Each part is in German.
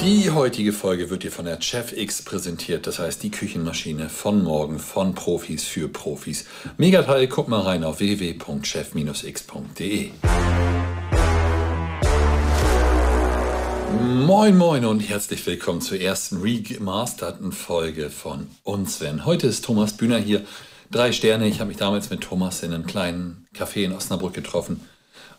Die heutige Folge wird dir von der Chef X präsentiert, das heißt die Küchenmaschine von morgen von Profis für Profis. Megateil, guck mal rein auf www.chef-x.de. Moin Moin und herzlich willkommen zur ersten remasterten Folge von uns Sven. Heute ist Thomas Bühner hier. Drei Sterne. Ich habe mich damals mit Thomas in einem kleinen Café in Osnabrück getroffen.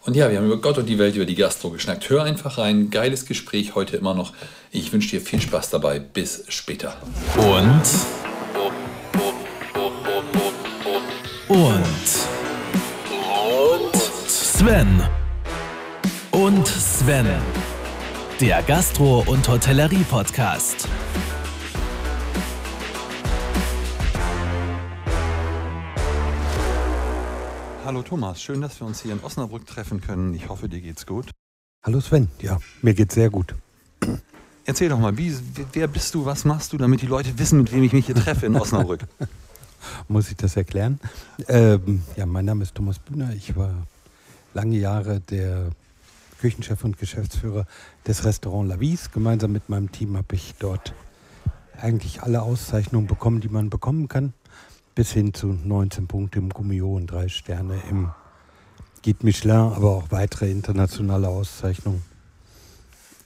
Und ja, wir haben über Gott und die Welt, über die Gastro geschnackt. Hör einfach rein. Geiles Gespräch heute immer noch. Ich wünsche dir viel Spaß dabei. Bis später. Und. Und. Und. Sven. Und Sven. Der Gastro- und Hotellerie-Podcast. Hallo Thomas, schön, dass wir uns hier in Osnabrück treffen können. Ich hoffe, dir geht's gut. Hallo Sven, ja, mir geht's sehr gut. Erzähl doch mal, wie, wer bist du, was machst du, damit die Leute wissen, mit wem ich mich hier treffe in Osnabrück? Muss ich das erklären? Ähm, ja, mein Name ist Thomas Bühner. Ich war lange Jahre der Küchenchef und Geschäftsführer des Restaurant Lavis. Gemeinsam mit meinem Team habe ich dort eigentlich alle Auszeichnungen bekommen, die man bekommen kann bis hin zu 19 Punkte im Gummio und drei Sterne im Guide Michelin, aber auch weitere internationale Auszeichnungen.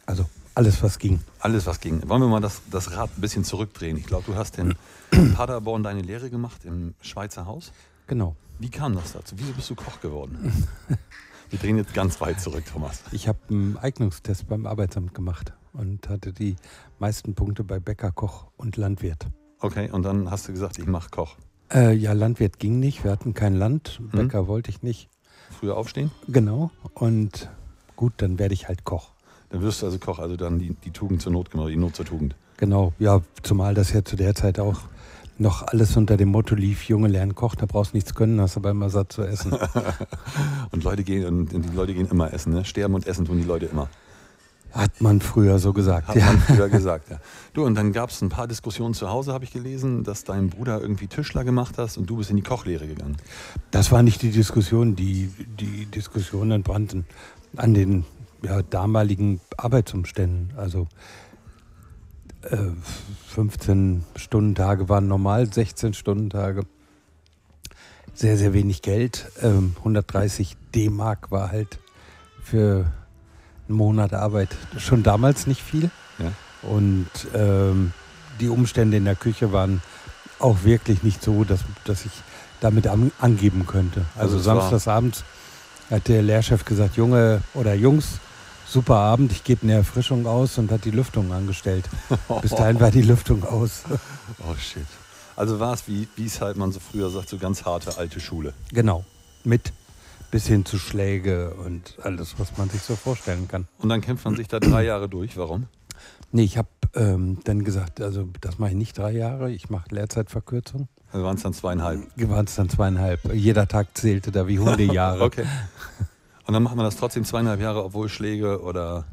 Also alles, was ging. Alles, was ging. Wollen wir mal das, das Rad ein bisschen zurückdrehen? Ich glaube, du hast in Paderborn deine Lehre gemacht im Schweizer Haus. Genau. Wie kam das dazu? Wieso bist du Koch geworden? wir drehen jetzt ganz weit zurück, Thomas. Ich habe einen Eignungstest beim Arbeitsamt gemacht und hatte die meisten Punkte bei Bäcker, Koch und Landwirt. Okay, und dann hast du gesagt, ich mache Koch. Äh, ja, Landwirt ging nicht. Wir hatten kein Land. Mhm. Bäcker wollte ich nicht. Früher aufstehen? Genau. Und gut, dann werde ich halt Koch. Dann wirst du also Koch, also dann die, die Tugend zur Not gemacht, die Not zur Tugend. Genau, ja, zumal das ja zu der Zeit auch noch alles unter dem Motto lief, Junge lernen Koch, da brauchst du nichts können, hast aber immer satt zu essen. und Leute gehen und die Leute gehen immer essen, ne? Sterben und essen tun die Leute immer. Hat man früher so gesagt. Hat ja. man früher gesagt, ja. Du, und dann gab es ein paar Diskussionen zu Hause, habe ich gelesen, dass dein Bruder irgendwie Tischler gemacht hast und du bist in die Kochlehre gegangen. Das war nicht die Diskussion. Die, die Diskussionen entbrannten an den ja, damaligen Arbeitsumständen. Also äh, 15 Stundentage waren normal, 16 Stundentage. Sehr, sehr wenig Geld. Ähm, 130 D-Mark war halt für ein Monat Arbeit schon damals nicht viel. Ja. Und ähm, die Umstände in der Küche waren auch wirklich nicht so, dass, dass ich damit an, angeben könnte. Also, also samstagsabends hat der Lehrchef gesagt, Junge oder Jungs, super Abend, ich gebe eine Erfrischung aus und hat die Lüftung angestellt. Bis dahin war die Lüftung aus. Oh shit. Also war es, wie es halt man so früher sagt, so ganz harte alte Schule. Genau. Mit bis hin zu Schläge und alles, was man sich so vorstellen kann. Und dann kämpft man sich da drei Jahre durch. Warum? Nee, ich habe ähm, dann gesagt, also das mache ich nicht drei Jahre, ich mache Lehrzeitverkürzung. Also waren es dann zweieinhalb? Waren es dann zweieinhalb. Jeder Tag zählte da wie Hundejahre. okay. Und dann macht man das trotzdem zweieinhalb Jahre, obwohl Schläge oder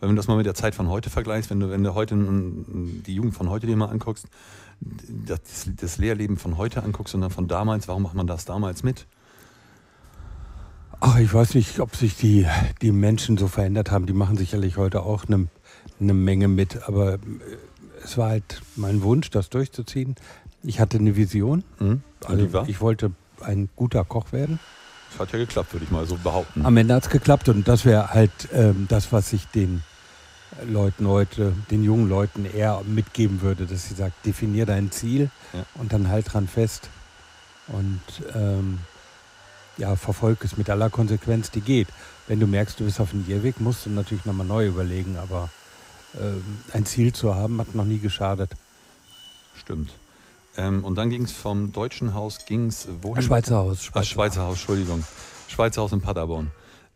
wenn du das mal mit der Zeit von heute vergleichst, wenn du, wenn du heute die Jugend von heute dir mal anguckst, das, das Lehrleben von heute anguckst und dann von damals, warum macht man das damals mit? Ach, ich weiß nicht, ob sich die, die Menschen so verändert haben. Die machen sicherlich heute auch eine, eine Menge mit. Aber äh, es war halt mein Wunsch, das durchzuziehen. Ich hatte eine Vision. Mhm. Also ich wollte ein guter Koch werden. Das hat ja geklappt, würde ich mal so behaupten. Am Ende hat es geklappt und das wäre halt ähm, das, was ich den Leuten heute, den jungen Leuten eher mitgeben würde, dass sie sagt, definier dein Ziel ja. und dann halt dran fest. Und ähm, ja, verfolg es mit aller Konsequenz, die geht. Wenn du merkst, du bist auf dem Irrweg, musst du natürlich nochmal neu überlegen, aber äh, ein Ziel zu haben, hat noch nie geschadet. Stimmt. Ähm, und dann ging es vom Deutschen Haus, ging es wohin? Schweizer Haus. Schweizer, Ach, Schweizer Haus, Entschuldigung. Schweizer Haus in Paderborn.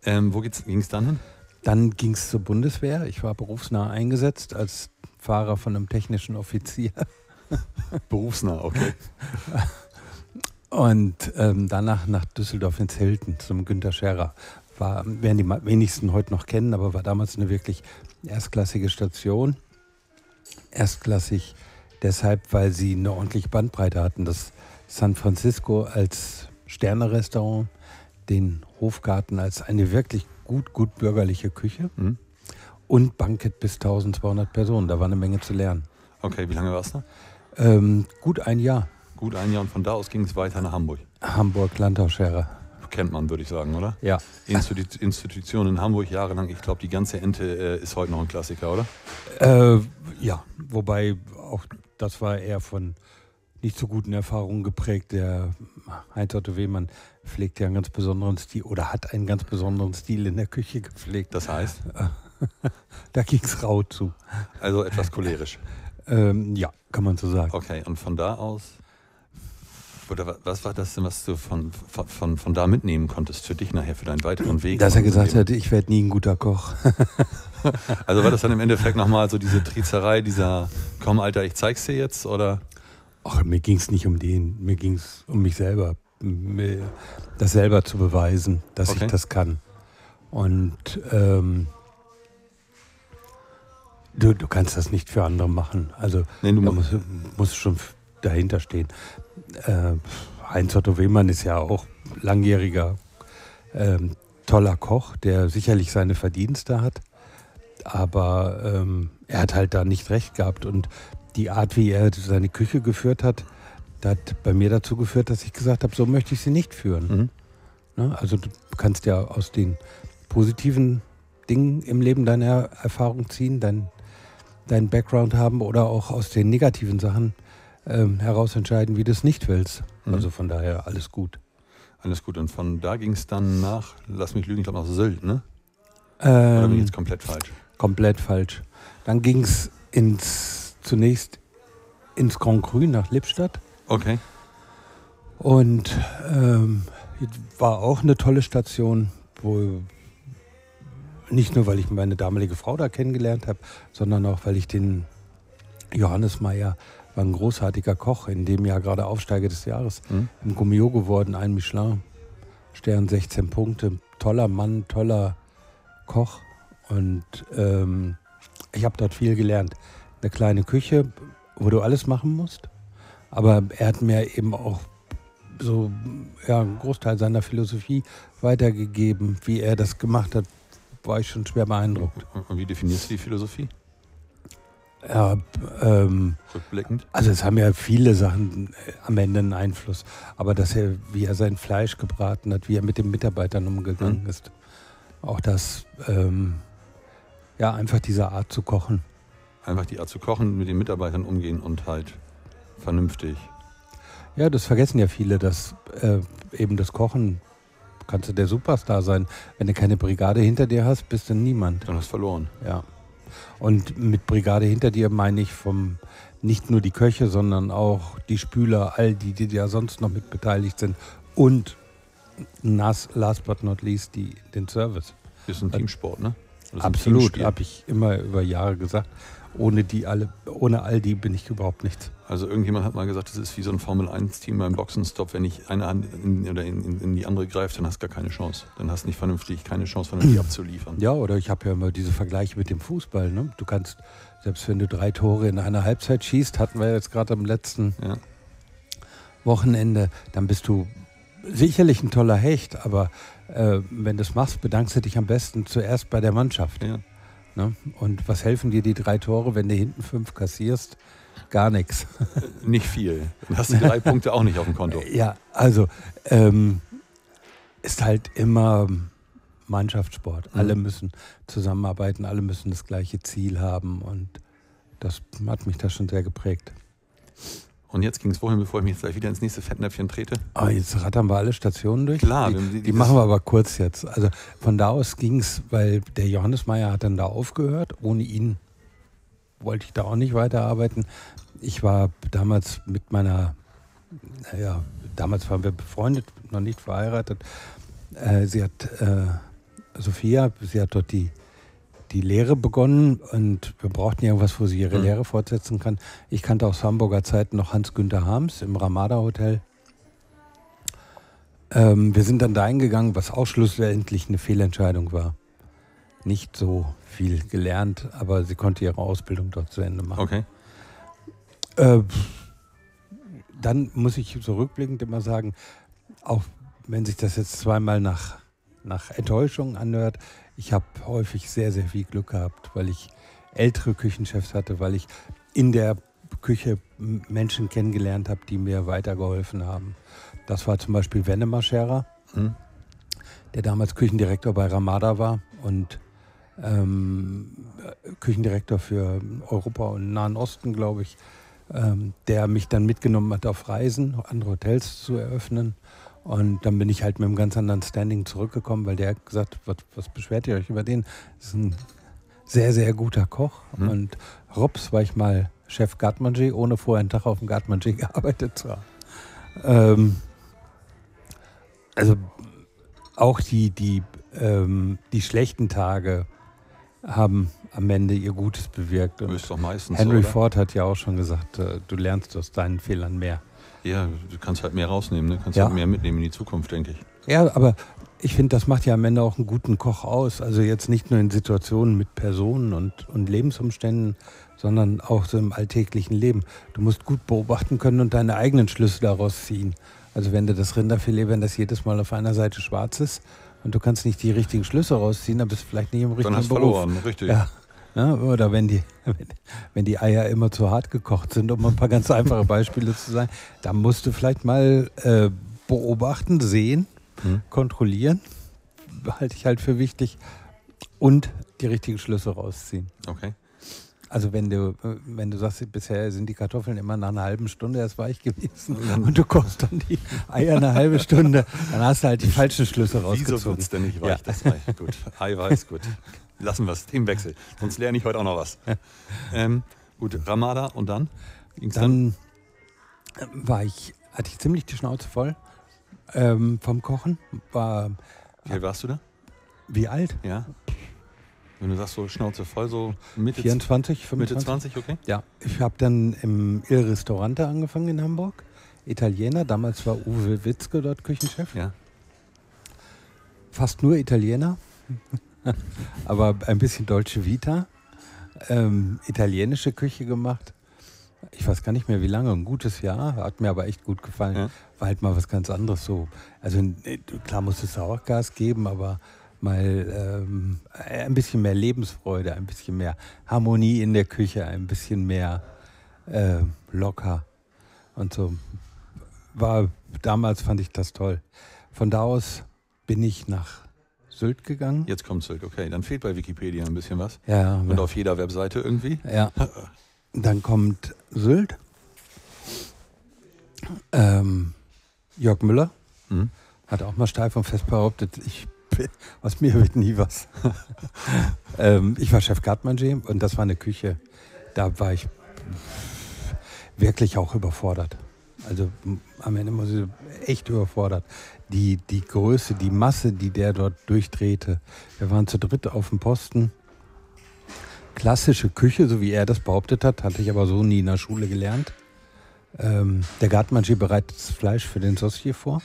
Ähm, wo ging es dann hin? Dann ging es zur Bundeswehr. Ich war berufsnah eingesetzt als Fahrer von einem technischen Offizier. berufsnah, okay. Und ähm, danach nach Düsseldorf ins Hilton zum Günter Scherer. War, werden die wenigsten heute noch kennen, aber war damals eine wirklich erstklassige Station. Erstklassig deshalb, weil sie eine ordentliche Bandbreite hatten. Das San Francisco als Sterne-Restaurant, den Hofgarten als eine wirklich gut, gut bürgerliche Küche. Mhm. und Bankett bis 1200 Personen. Da war eine Menge zu lernen. Okay, wie lange warst du? Ähm, gut ein Jahr. Gut ein Jahr und von da aus ging es weiter nach Hamburg. Hamburg, Landau-Scherer. Kennt man, würde ich sagen, oder? Ja. Institu Institution in Hamburg jahrelang. Ich glaube, die ganze Ente äh, ist heute noch ein Klassiker, oder? Äh, ja, wobei auch das war eher von nicht so guten Erfahrungen geprägt. Der Heinz Otto Wehmann pflegt ja einen ganz besonderen Stil oder hat einen ganz besonderen Stil in der Küche gepflegt. Das heißt? da ging es rau zu. Also etwas cholerisch. Ähm, ja, kann man so sagen. Okay, und von da aus, oder was war das denn, was du von, von, von da mitnehmen konntest für dich nachher, für deinen weiteren Weg? Dass er gesagt hat, ich werde nie ein guter Koch. also war das dann im Endeffekt nochmal so diese Trizerei, dieser, komm Alter, ich zeig's dir jetzt, oder? Ach, mir ging es nicht um den, mir ging es um mich selber, das selber zu beweisen, dass okay. ich das kann. Und ähm, du, du kannst das nicht für andere machen. Also nee, du musst, musst schon dahinter stehen. Äh, Heinz Otto Wehmann ist ja auch langjähriger ähm, toller Koch, der sicherlich seine Verdienste hat. Aber ähm, er hat halt da nicht recht gehabt. Und die Art, wie er seine Küche geführt hat, hat bei mir dazu geführt, dass ich gesagt habe, so möchte ich sie nicht führen. Mhm. Ne? Also du kannst ja aus den positiven Dingen im Leben deine Erfahrung ziehen, dein, deinen Background haben oder auch aus den negativen Sachen ähm, heraus entscheiden, wie du es nicht willst. Mhm. Also von daher alles gut. Alles gut. Und von da ging es dann nach, lass mich lügen, ich glaube nach Sylt, ne? Ähm, Oder bin ich jetzt komplett falsch? Komplett falsch. Dann ging es ins, zunächst ins Grand Cru nach Lippstadt. Okay. Und ähm, war auch eine tolle Station, wo nicht nur, weil ich meine damalige Frau da kennengelernt habe, sondern auch, weil ich den Johannes Meyer war ein großartiger Koch, in dem Jahr gerade Aufsteiger des Jahres mhm. im Gummio geworden, ein Michelin. Stern 16 Punkte, toller Mann, toller Koch. Und ähm, ich habe dort viel gelernt. Eine kleine Küche, wo du alles machen musst. Aber er hat mir eben auch so ja, einen Großteil seiner Philosophie weitergegeben. Wie er das gemacht hat, war ich schon schwer beeindruckt. Und wie definierst du die Philosophie? Ja, ähm, Rückblickend? Also es haben ja viele Sachen äh, am Ende einen Einfluss. Aber dass er, wie er sein Fleisch gebraten hat, wie er mit den Mitarbeitern umgegangen mhm. ist. Auch das, ähm, ja, einfach diese Art zu kochen. Einfach die Art zu kochen, mit den Mitarbeitern umgehen und halt vernünftig. Ja, das vergessen ja viele, dass äh, eben das Kochen kannst du der Superstar sein. Wenn du keine Brigade hinter dir hast, bist du niemand. Dann hast du verloren. Ja. Und mit Brigade hinter dir meine ich vom nicht nur die Köche, sondern auch die Spüler, all die, die ja sonst noch mit beteiligt sind und last but not least die, den Service. Das ist ein Teamsport, ne? Absolut, habe ich immer über Jahre gesagt. Ohne die alle, ohne all die bin ich überhaupt nichts. Also irgendjemand hat mal gesagt, das ist wie so ein Formel-1-Team beim Boxenstopp. Wenn ich eine Hand in, oder in, in, die andere greife, dann hast du gar keine Chance. Dann hast du nicht vernünftig, keine Chance, vernünftig abzuliefern. Ja, oder ich habe ja immer diese Vergleiche mit dem Fußball. Ne? Du kannst, selbst wenn du drei Tore in einer Halbzeit schießt, hatten wir jetzt gerade am letzten ja. Wochenende, dann bist du sicherlich ein toller Hecht, aber äh, wenn du es machst, bedankst du dich am besten zuerst bei der Mannschaft. Ja. Ne? Und was helfen dir die drei Tore, wenn du hinten fünf kassierst? Gar nichts. Nicht viel. Dann hast du drei Punkte auch nicht auf dem Konto. Ja, also ähm, ist halt immer Mannschaftssport. Mhm. Alle müssen zusammenarbeiten, alle müssen das gleiche Ziel haben und das hat mich da schon sehr geprägt. Und jetzt ging es wohin, bevor ich mich jetzt gleich wieder ins nächste Fettnäpfchen trete? Oh, jetzt rattern wir alle Stationen durch. Klar. Die, die, die machen wir aber kurz jetzt. Also von da aus ging es, weil der Johannes Meyer hat dann da aufgehört. Ohne ihn wollte ich da auch nicht weiterarbeiten. Ich war damals mit meiner, naja, damals waren wir befreundet, noch nicht verheiratet. Äh, sie hat, äh, Sophia, sie hat dort die die Lehre begonnen und wir brauchten irgendwas, wo sie ihre mhm. Lehre fortsetzen kann. Ich kannte aus Hamburger Zeiten noch Hans-Günther Harms im Ramada Hotel. Ähm, wir sind dann da eingegangen, was auch schlussendlich eine Fehlentscheidung war. Nicht so viel gelernt, aber sie konnte ihre Ausbildung dort zu Ende machen. Okay. Äh, dann muss ich zurückblickend immer sagen, auch wenn sich das jetzt zweimal nach nach Enttäuschung anhört. Ich habe häufig sehr, sehr viel Glück gehabt, weil ich ältere Küchenchefs hatte, weil ich in der Küche Menschen kennengelernt habe, die mir weitergeholfen haben. Das war zum Beispiel Wennemar Scherer, hm. der damals Küchendirektor bei Ramada war und ähm, Küchendirektor für Europa und Nahen Osten, glaube ich, ähm, der mich dann mitgenommen hat auf Reisen, andere Hotels zu eröffnen. Und dann bin ich halt mit einem ganz anderen Standing zurückgekommen, weil der hat gesagt, was, was beschwert ihr euch über den? Das ist ein sehr, sehr guter Koch. Mhm. Und Robs war ich mal Chef Gartmanger, ohne vorher einen Tag auf dem Gartmanger gearbeitet zu haben. Ähm, also auch die, die, ähm, die schlechten Tage haben am Ende ihr Gutes bewirkt. Und ist doch meistens Henry so, Ford hat ja auch schon gesagt, äh, du lernst aus deinen Fehlern mehr. Ja, du kannst halt mehr rausnehmen, ne? kannst ja. halt mehr mitnehmen in die Zukunft, denke ich. Ja, aber ich finde, das macht ja am Ende auch einen guten Koch aus. Also jetzt nicht nur in Situationen mit Personen und, und Lebensumständen, sondern auch so im alltäglichen Leben. Du musst gut beobachten können und deine eigenen Schlüsse daraus ziehen. Also wenn du das Rinderfilet, wenn das jedes Mal auf einer Seite schwarz ist und du kannst nicht die richtigen Schlüsse rausziehen, dann bist du vielleicht nicht im richtigen Dann hast du verloren, richtig. Ja. Ja, oder wenn die, wenn die Eier immer zu hart gekocht sind, um ein paar ganz einfache Beispiele zu sagen, dann musst du vielleicht mal äh, beobachten, sehen, hm. kontrollieren, halte ich halt für wichtig, und die richtigen Schlüsse rausziehen. Okay. Also wenn du, wenn du sagst, bisher sind die Kartoffeln immer nach einer halben Stunde erst weich gewesen und du kochst dann die Eier eine halbe Stunde, dann hast du halt die falschen Schlüsse rausgezogen. Wieso wird es denn nicht weich, ja. das Ei? Gut, Eiweiß, gut. Lassen wir es, Themenwechsel. Sonst lerne ich heute auch noch was. Ähm, gut, Ramada und dann? Ging's dann, dann war ich, hatte ich ziemlich die Schnauze voll ähm, vom Kochen. War, wie alt warst du da? Wie alt? Ja. Wenn du sagst, so Schnauze voll, so Mitte 24, 25. Mitte 20, okay. Ja, ich habe dann im Il Ristorante angefangen in Hamburg. Italiener, damals war Uwe Witzke dort Küchenchef. Ja. Fast nur Italiener, aber ein bisschen deutsche Vita. Ähm, italienische Küche gemacht. Ich weiß gar nicht mehr wie lange, ein gutes Jahr, hat mir aber echt gut gefallen. Ja. War halt mal was ganz anderes so. Also klar muss es Sauergas geben, aber mal ähm, ein bisschen mehr Lebensfreude, ein bisschen mehr Harmonie in der Küche, ein bisschen mehr äh, locker und so. War damals fand ich das toll. Von da aus bin ich nach Sylt gegangen. Jetzt kommt Sylt, okay. Dann fehlt bei Wikipedia ein bisschen was. Ja. Und auf jeder Webseite irgendwie. Ja. Dann kommt Sylt. Ähm, Jörg Müller mhm. hat auch mal steif und fest behauptet, ich aus mir wird nie was. ähm, ich war Chef Gartmanger und das war eine Küche, da war ich wirklich auch überfordert. Also am Ende muss ich echt überfordert. Die, die Größe, die Masse, die der dort durchdrehte. Wir waren zu dritt auf dem Posten. Klassische Küche, so wie er das behauptet hat, hatte ich aber so nie in der Schule gelernt. Ähm, der Gartmanger bereitet das Fleisch für den Saucier vor.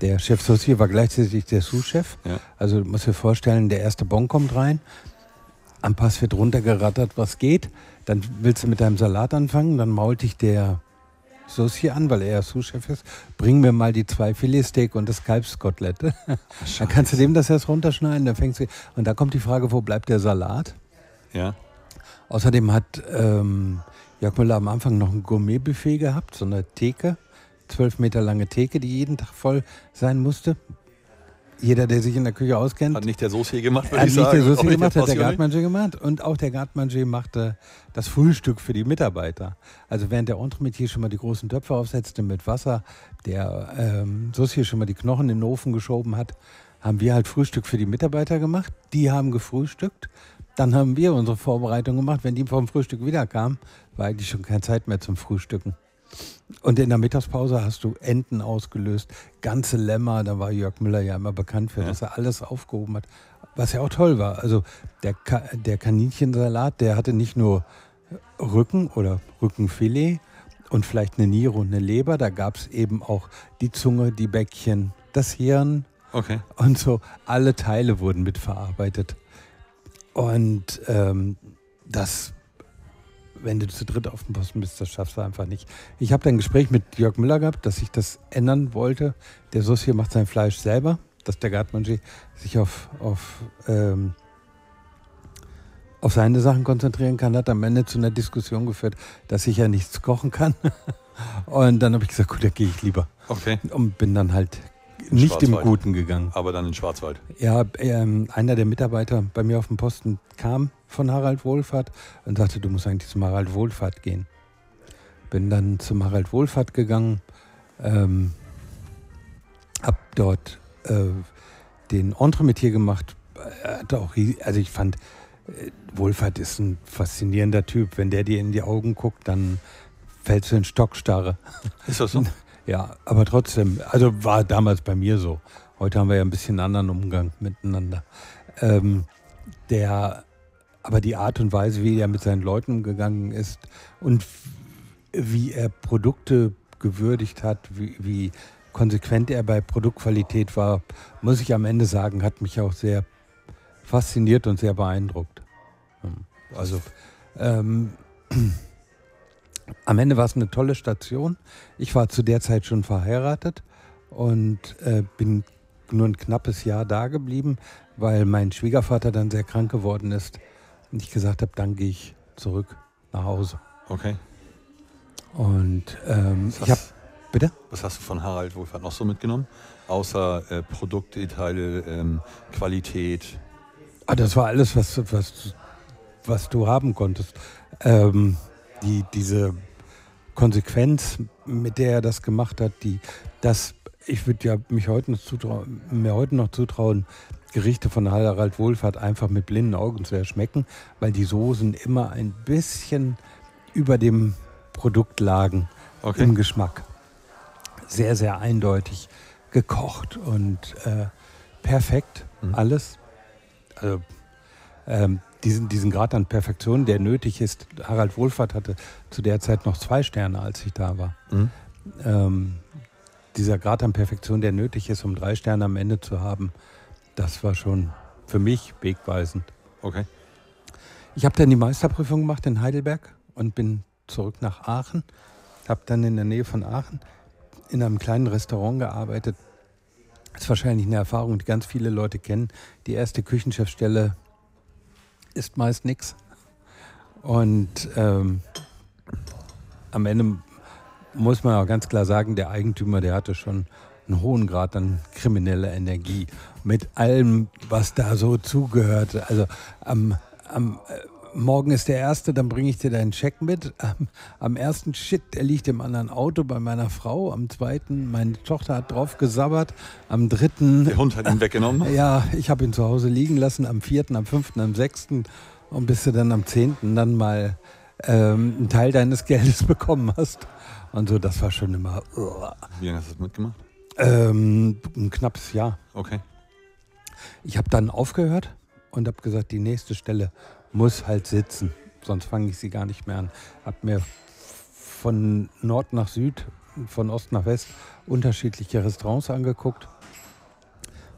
Der Chef Saucier war gleichzeitig der Sous-Chef. Ja. Also du musst dir vorstellen, der erste Bon kommt rein, am Pass wird runtergerattert, was geht. Dann willst du mit deinem Salat anfangen, dann mault dich der Saucier an, weil er ja Sous-Chef ist. Bring mir mal die zwei Filetsteak und das Kalbskotelett. dann kannst du dem das erst runterschneiden, dann fängst du. Und da kommt die Frage, wo bleibt der Salat? Ja. Außerdem hat ähm, Jörg Müller am Anfang noch ein Gourmet-Buffet gehabt, so eine Theke zwölf Meter lange Theke, die jeden Tag voll sein musste. Jeder, der sich in der Küche auskennt. Hat nicht der Saucier gemacht, würde ich sagen. Hat nicht der Saucier gemacht, hat der Gartmanger gemacht. Und auch der Gartmanger machte das Frühstück für die Mitarbeiter. Also während der Entremetier schon mal die großen Töpfe aufsetzte mit Wasser, der ähm, Saucier schon mal die Knochen in den Ofen geschoben hat, haben wir halt Frühstück für die Mitarbeiter gemacht. Die haben gefrühstückt. Dann haben wir unsere Vorbereitung gemacht. Wenn die vom Frühstück wiederkamen, war eigentlich schon keine Zeit mehr zum Frühstücken. Und in der Mittagspause hast du Enten ausgelöst, ganze Lämmer. Da war Jörg Müller ja immer bekannt für, ja. dass er alles aufgehoben hat. Was ja auch toll war. Also der, Ka der Kaninchensalat, der hatte nicht nur Rücken oder Rückenfilet und vielleicht eine Niere und eine Leber. Da gab es eben auch die Zunge, die Bäckchen, das Hirn. Okay. Und so alle Teile wurden mitverarbeitet. Und ähm, das wenn du zu dritt auf dem Posten bist, das schaffst du einfach nicht. Ich habe dann ein Gespräch mit Jörg Müller gehabt, dass ich das ändern wollte. Der Saucier macht sein Fleisch selber. dass der Gartmanger sich auf, auf, ähm, auf seine Sachen konzentrieren kann, hat am Ende zu einer Diskussion geführt, dass ich ja nichts kochen kann. Und dann habe ich gesagt, gut, da gehe ich lieber. Okay. Und bin dann halt nicht im Guten gegangen. Aber dann in Schwarzwald. Ja, ähm, einer der Mitarbeiter bei mir auf dem Posten kam von Harald Wohlfahrt und sagte, du musst eigentlich zum Harald Wohlfahrt gehen. Bin dann zum Harald Wohlfahrt gegangen, ähm, hab dort äh, den Entremetier gemacht. Hatte auch, also ich fand, äh, Wohlfahrt ist ein faszinierender Typ. Wenn der dir in die Augen guckt, dann fällst du in Stockstarre. Ist das so? Ja, aber trotzdem, also war damals bei mir so. Heute haben wir ja ein bisschen anderen Umgang miteinander. Ähm, der, aber die Art und Weise, wie er mit seinen Leuten umgegangen ist und wie er Produkte gewürdigt hat, wie, wie konsequent er bei Produktqualität war, muss ich am Ende sagen, hat mich auch sehr fasziniert und sehr beeindruckt. Also ähm, am Ende war es eine tolle Station. Ich war zu der Zeit schon verheiratet und äh, bin nur ein knappes Jahr da geblieben, weil mein Schwiegervater dann sehr krank geworden ist und ich gesagt habe, dann gehe ich zurück nach Hause. Okay. Und ähm, ich habe, bitte? Was hast du von Harald Wohlfahrt noch so mitgenommen? Außer äh, Produktdetaile, ähm, Qualität? Ah, das war alles, was, was, was du haben konntest. Ähm, die, diese Konsequenz, mit der er das gemacht hat, die, das, ich würde ja mich heute noch zutrauen, mir heute noch zutrauen, Gerichte von Harald Wohlfahrt einfach mit blinden Augen zu erschmecken, weil die Soßen immer ein bisschen über dem Produkt lagen okay. im Geschmack. Sehr, sehr eindeutig gekocht und äh, perfekt mhm. alles. Also, ähm, diesen, diesen Grad an Perfektion, der nötig ist. Harald Wohlfahrt hatte zu der Zeit noch zwei Sterne, als ich da war. Mhm. Ähm, dieser Grad an Perfektion, der nötig ist, um drei Sterne am Ende zu haben, das war schon für mich wegweisend. Okay. Ich habe dann die Meisterprüfung gemacht in Heidelberg und bin zurück nach Aachen. Habe dann in der Nähe von Aachen in einem kleinen Restaurant gearbeitet. Das ist wahrscheinlich eine Erfahrung, die ganz viele Leute kennen. Die erste Küchenchefstelle ist meist nichts. Und ähm, am Ende muss man auch ganz klar sagen, der Eigentümer, der hatte schon einen hohen Grad an krimineller Energie. Mit allem, was da so zugehörte. Also am, am äh, morgen ist der erste, dann bringe ich dir deinen Scheck mit. Am, am, ersten Shit, der liegt im anderen Auto bei meiner Frau. Am zweiten, meine Tochter hat drauf gesabbert. Am dritten. Der Hund hat ihn weggenommen? Ja, ich habe ihn zu Hause liegen lassen. Am vierten, am fünften, am sechsten. Und bis du dann am zehnten dann mal ähm, einen Teil deines Geldes bekommen hast. Und so, das war schon immer. Uh. Wie lange hast du das mitgemacht? Ähm, ein knappes Jahr. Okay. Ich habe dann aufgehört und habe gesagt, die nächste Stelle muss halt sitzen, sonst fange ich sie gar nicht mehr an. Hab mir von Nord nach Süd, von Ost nach West unterschiedliche Restaurants angeguckt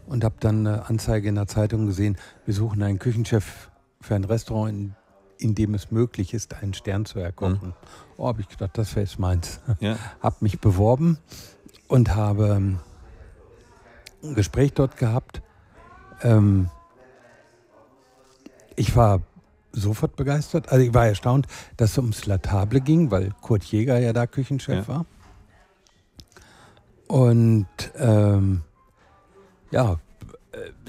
und habe dann eine Anzeige in der Zeitung gesehen, wir suchen einen Küchenchef für ein Restaurant, in, in dem es möglich ist, einen Stern zu erkochen. Mhm. Oh, habe ich gedacht, das wäre jetzt meins. Ja. habe mich beworben und habe ähm, ein Gespräch dort gehabt. Ähm, ich war sofort begeistert. Also ich war erstaunt, dass es ums Latable ging, weil Kurt Jäger ja da Küchenchef ja. war. Und ähm, ja,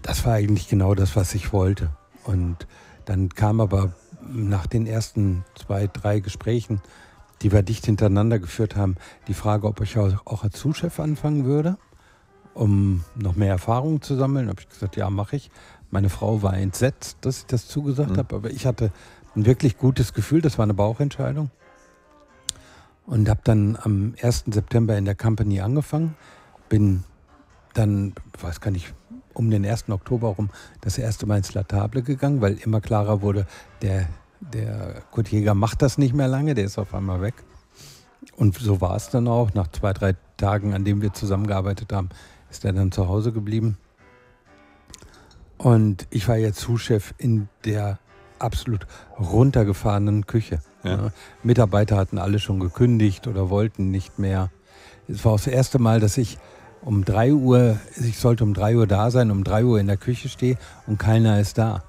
das war eigentlich genau das, was ich wollte. Und dann kam aber nach den ersten zwei, drei Gesprächen, die wir dicht hintereinander geführt haben, die Frage, ob ich auch als Zuschef anfangen würde, um noch mehr Erfahrung zu sammeln. Da habe ich gesagt, ja, mache ich. Meine Frau war entsetzt, dass ich das zugesagt mhm. habe, aber ich hatte ein wirklich gutes Gefühl, das war eine Bauchentscheidung. Und habe dann am 1. September in der Company angefangen, bin dann, weiß gar nicht, um den 1. Oktober rum das erste Mal ins Latable gegangen, weil immer klarer wurde, der, der Kurt Jäger macht das nicht mehr lange, der ist auf einmal weg. Und so war es dann auch. Nach zwei, drei Tagen, an denen wir zusammengearbeitet haben, ist er dann zu Hause geblieben. Und ich war jetzt Zuschef in der absolut runtergefahrenen Küche. Ja. Mitarbeiter hatten alle schon gekündigt oder wollten nicht mehr. Es war das erste Mal, dass ich um 3 Uhr, ich sollte um 3 Uhr da sein, um 3 Uhr in der Küche stehe und keiner ist da.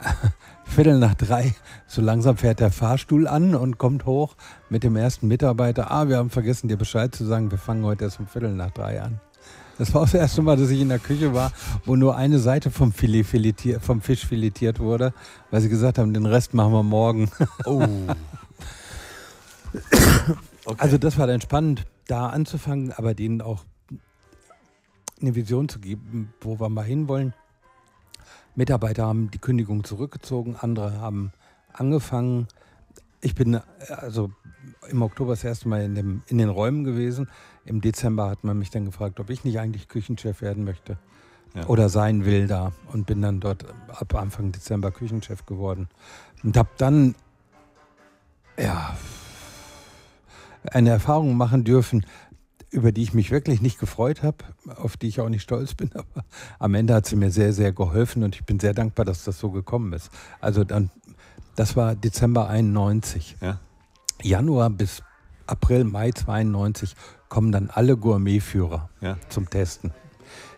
Viertel nach drei, so langsam fährt der Fahrstuhl an und kommt hoch mit dem ersten Mitarbeiter. Ah, wir haben vergessen, dir Bescheid zu sagen, wir fangen heute erst um Viertel nach drei an. Das war auch das erste Mal, dass ich in der Küche war, wo nur eine Seite vom, Filet filetiert, vom Fisch filetiert wurde, weil sie gesagt haben, den Rest machen wir morgen. Oh. okay. Also das war dann spannend, da anzufangen, aber denen auch eine Vision zu geben, wo wir mal hinwollen. Mitarbeiter haben die Kündigung zurückgezogen, andere haben angefangen. Ich bin also im Oktober das erste Mal in, dem, in den Räumen gewesen. Im Dezember hat man mich dann gefragt, ob ich nicht eigentlich Küchenchef werden möchte ja. oder sein will da und bin dann dort ab Anfang Dezember Küchenchef geworden und habe dann ja eine Erfahrung machen dürfen, über die ich mich wirklich nicht gefreut habe, auf die ich auch nicht stolz bin, aber am Ende hat sie mir sehr, sehr geholfen und ich bin sehr dankbar, dass das so gekommen ist. Also dann, das war Dezember 91. Ja. Januar bis April, Mai 92 kommen dann alle Gourmetführer ja. zum Testen.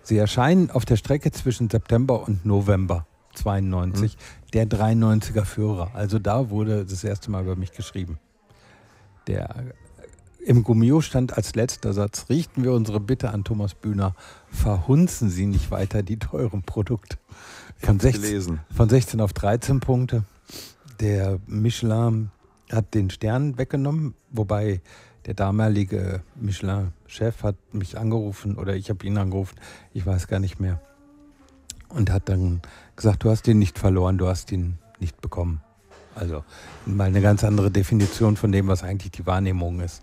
Sie erscheinen auf der Strecke zwischen September und November 92, mhm. der 93er Führer. Also da wurde das erste Mal über mich geschrieben. Der im Gummio stand als letzter Satz, richten wir unsere Bitte an Thomas Bühner, verhunzen Sie nicht weiter die teuren Produkte. Von 16, von 16 auf 13 Punkte. Der Michelin hat den Stern weggenommen, wobei der damalige Michelin-Chef hat mich angerufen oder ich habe ihn angerufen, ich weiß gar nicht mehr. Und hat dann gesagt, du hast ihn nicht verloren, du hast ihn nicht bekommen. Also mal eine ganz andere Definition von dem, was eigentlich die Wahrnehmung ist.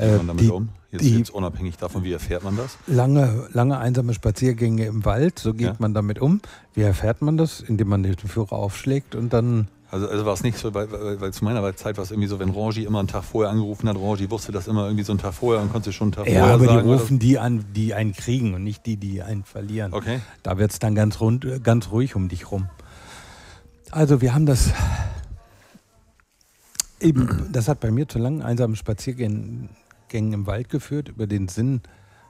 Wie geht man damit die, um? Jetzt, die, jetzt unabhängig davon, wie erfährt man das? Lange, lange einsame Spaziergänge im Wald, so geht ja. man damit um. Wie erfährt man das? Indem man den Führer aufschlägt und dann also, also war es nicht so, weil, weil, weil, zu meiner Zeit war es irgendwie so, wenn Rangi immer einen Tag vorher angerufen hat, Rangi wusste das immer irgendwie so einen Tag vorher und konnte schon einen Tag ja, vorher aber sagen. die rufen die an, die einen kriegen und nicht die, die einen verlieren. Okay. Da wird es dann ganz, rund, ganz ruhig um dich rum. Also wir haben das eben, das hat bei mir zu langen einsamen Spaziergängen im Wald geführt, über den Sinn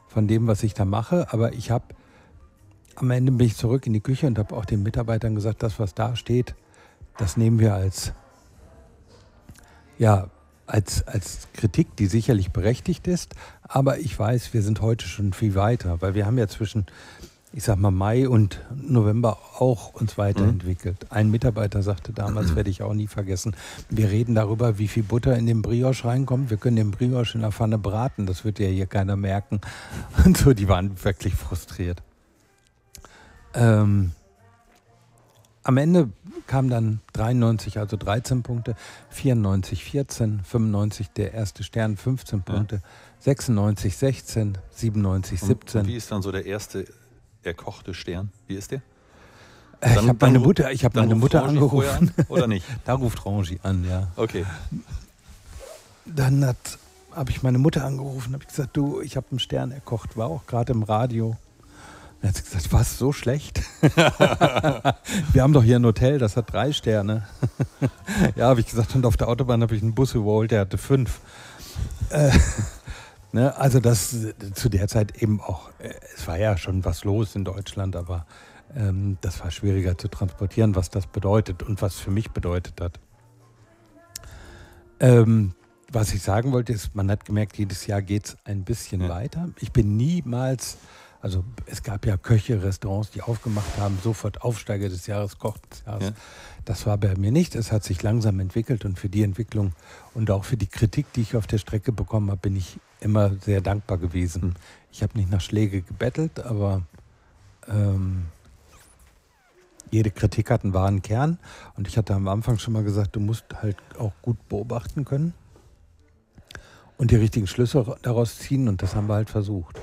von dem, was ich da mache. Aber ich habe, am Ende bin ich zurück in die Küche und habe auch den Mitarbeitern gesagt, das, was da steht, das nehmen wir als, ja, als, als Kritik, die sicherlich berechtigt ist. Aber ich weiß, wir sind heute schon viel weiter, weil wir haben ja zwischen, ich sag mal, Mai und November auch uns weiterentwickelt. Mhm. Ein Mitarbeiter sagte damals, werde ich auch nie vergessen, wir reden darüber, wie viel Butter in den Brioche reinkommt. Wir können den Brioche in der Pfanne braten, das wird ja hier keiner merken. Und so, die waren wirklich frustriert. Ähm, am Ende kam dann 93, also 13 Punkte, 94, 14, 95 der erste Stern, 15 Punkte, ja. 96, 16, 97, 17. Und wie ist dann so der erste erkochte Stern? Wie ist der? Äh, ich habe meine Mutter, ich hab meine Mutter angerufen. An, oder nicht? da ruft Rangi an, ja. Okay. Dann habe ich meine Mutter angerufen, habe gesagt, du, ich habe einen Stern erkocht, war auch gerade im Radio. Dann hat sie gesagt, was, so schlecht? Wir haben doch hier ein Hotel, das hat drei Sterne. ja, habe ich gesagt, und auf der Autobahn habe ich einen Bus überholt, der hatte fünf. Ne, also das zu der Zeit eben auch, äh, es war ja schon was los in Deutschland, aber ähm, das war schwieriger zu transportieren, was das bedeutet und was für mich bedeutet hat. Ähm, was ich sagen wollte, ist, man hat gemerkt, jedes Jahr geht es ein bisschen ja. weiter. Ich bin niemals also es gab ja Köche, Restaurants, die aufgemacht haben, sofort Aufsteiger des Jahres, Koch des Jahres. Ja. Das war bei mir nicht. Es hat sich langsam entwickelt und für die Entwicklung und auch für die Kritik, die ich auf der Strecke bekommen habe, bin ich immer sehr dankbar gewesen. Mhm. Ich habe nicht nach Schläge gebettelt, aber ähm, jede Kritik hat einen wahren Kern. Und ich hatte am Anfang schon mal gesagt, du musst halt auch gut beobachten können und die richtigen Schlüsse daraus ziehen. Und das haben wir halt versucht.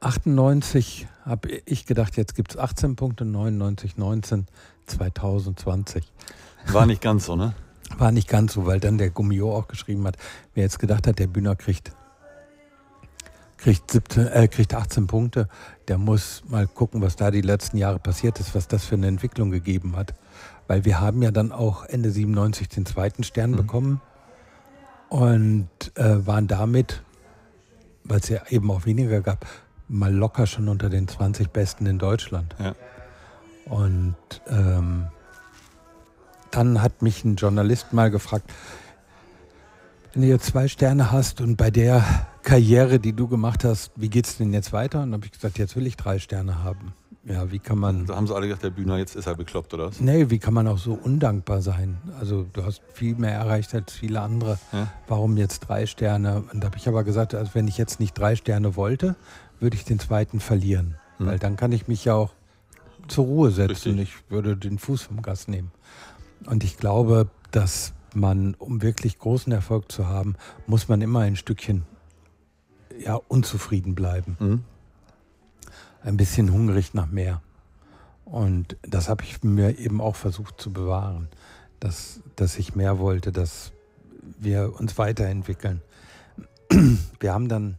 98 habe ich gedacht, jetzt gibt es 18 Punkte, 99, 19, 2020. War nicht ganz so, ne? War nicht ganz so, weil dann der Gummio auch geschrieben hat, wer jetzt gedacht hat, der Bühner kriegt, kriegt, 17, äh, kriegt 18 Punkte, der muss mal gucken, was da die letzten Jahre passiert ist, was das für eine Entwicklung gegeben hat. Weil wir haben ja dann auch Ende 97 den zweiten Stern mhm. bekommen und äh, waren damit weil es ja eben auch weniger gab, mal locker schon unter den 20 Besten in Deutschland. Ja. Und ähm, dann hat mich ein Journalist mal gefragt, wenn du jetzt zwei Sterne hast und bei der Karriere, die du gemacht hast, wie geht es denn jetzt weiter? Und dann habe ich gesagt, jetzt will ich drei Sterne haben. Ja, wie kann man. Da haben sie alle gedacht, der Bühner, jetzt ist er bekloppt, oder was? Nee, wie kann man auch so undankbar sein? Also, du hast viel mehr erreicht als viele andere. Ja. Warum jetzt drei Sterne? Und da habe ich aber gesagt, also wenn ich jetzt nicht drei Sterne wollte, würde ich den zweiten verlieren. Hm. Weil dann kann ich mich ja auch zur Ruhe setzen. Richtig. Ich würde den Fuß vom Gas nehmen. Und ich glaube, dass man, um wirklich großen Erfolg zu haben, muss man immer ein Stückchen ja, unzufrieden bleiben. Mhm. Ein bisschen hungrig nach mehr. Und das habe ich mir eben auch versucht zu bewahren, dass, dass ich mehr wollte, dass wir uns weiterentwickeln. Wir haben dann,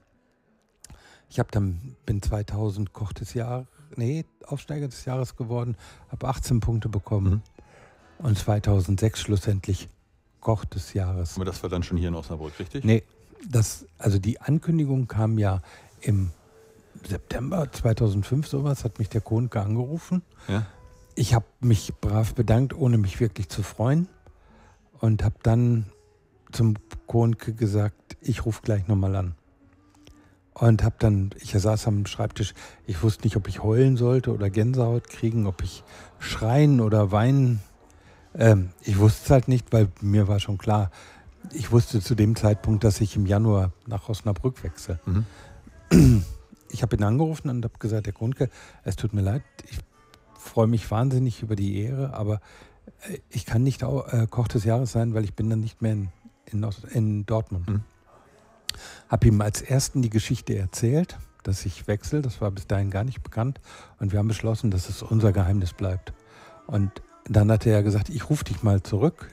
ich habe dann, bin 2000 Koch des Jahres, nee, Aufsteiger des Jahres geworden, habe 18 Punkte bekommen und 2006 schlussendlich Koch des Jahres. Aber das war dann schon hier in Osnabrück, richtig? Nee, das, also die Ankündigung kam ja im September 2005, sowas, hat mich der Kohnke angerufen. Ja. Ich habe mich brav bedankt, ohne mich wirklich zu freuen. Und habe dann zum Kohnke gesagt, ich rufe gleich nochmal an. Und habe dann, ich saß am Schreibtisch, ich wusste nicht, ob ich heulen sollte oder Gänsehaut kriegen, ob ich schreien oder weinen. Ähm, ich wusste es halt nicht, weil mir war schon klar, ich wusste zu dem Zeitpunkt, dass ich im Januar nach Osnabrück wechsle. Mhm. Ich habe ihn angerufen und habe gesagt, Herr Grundke, es tut mir leid, ich freue mich wahnsinnig über die Ehre, aber äh, ich kann nicht äh, Koch des Jahres sein, weil ich bin dann nicht mehr in, in, in Dortmund. Mhm. Habe ihm als ersten die Geschichte erzählt, dass ich wechsle. Das war bis dahin gar nicht bekannt. Und wir haben beschlossen, dass es unser Geheimnis bleibt. Und dann hat er gesagt, ich rufe dich mal zurück.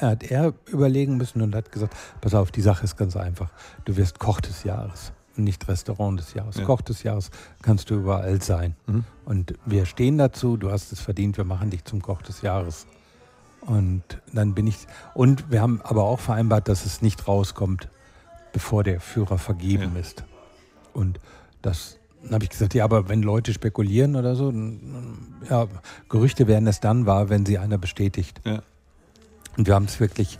Er hat er überlegen müssen und hat gesagt, pass auf, die Sache ist ganz einfach. Du wirst Koch des Jahres und nicht Restaurant des Jahres. Ja. Koch des Jahres kannst du überall sein. Mhm. Und wir stehen dazu, du hast es verdient, wir machen dich zum Koch des Jahres. Und dann bin ich, und wir haben aber auch vereinbart, dass es nicht rauskommt, bevor der Führer vergeben Ja. ist. Und das dann habe ich gesagt, ja, aber wenn Leute spekulieren oder so, ja, Gerüchte werden es dann wahr, wenn sie einer bestätigt. Ja. Und wir haben es wirklich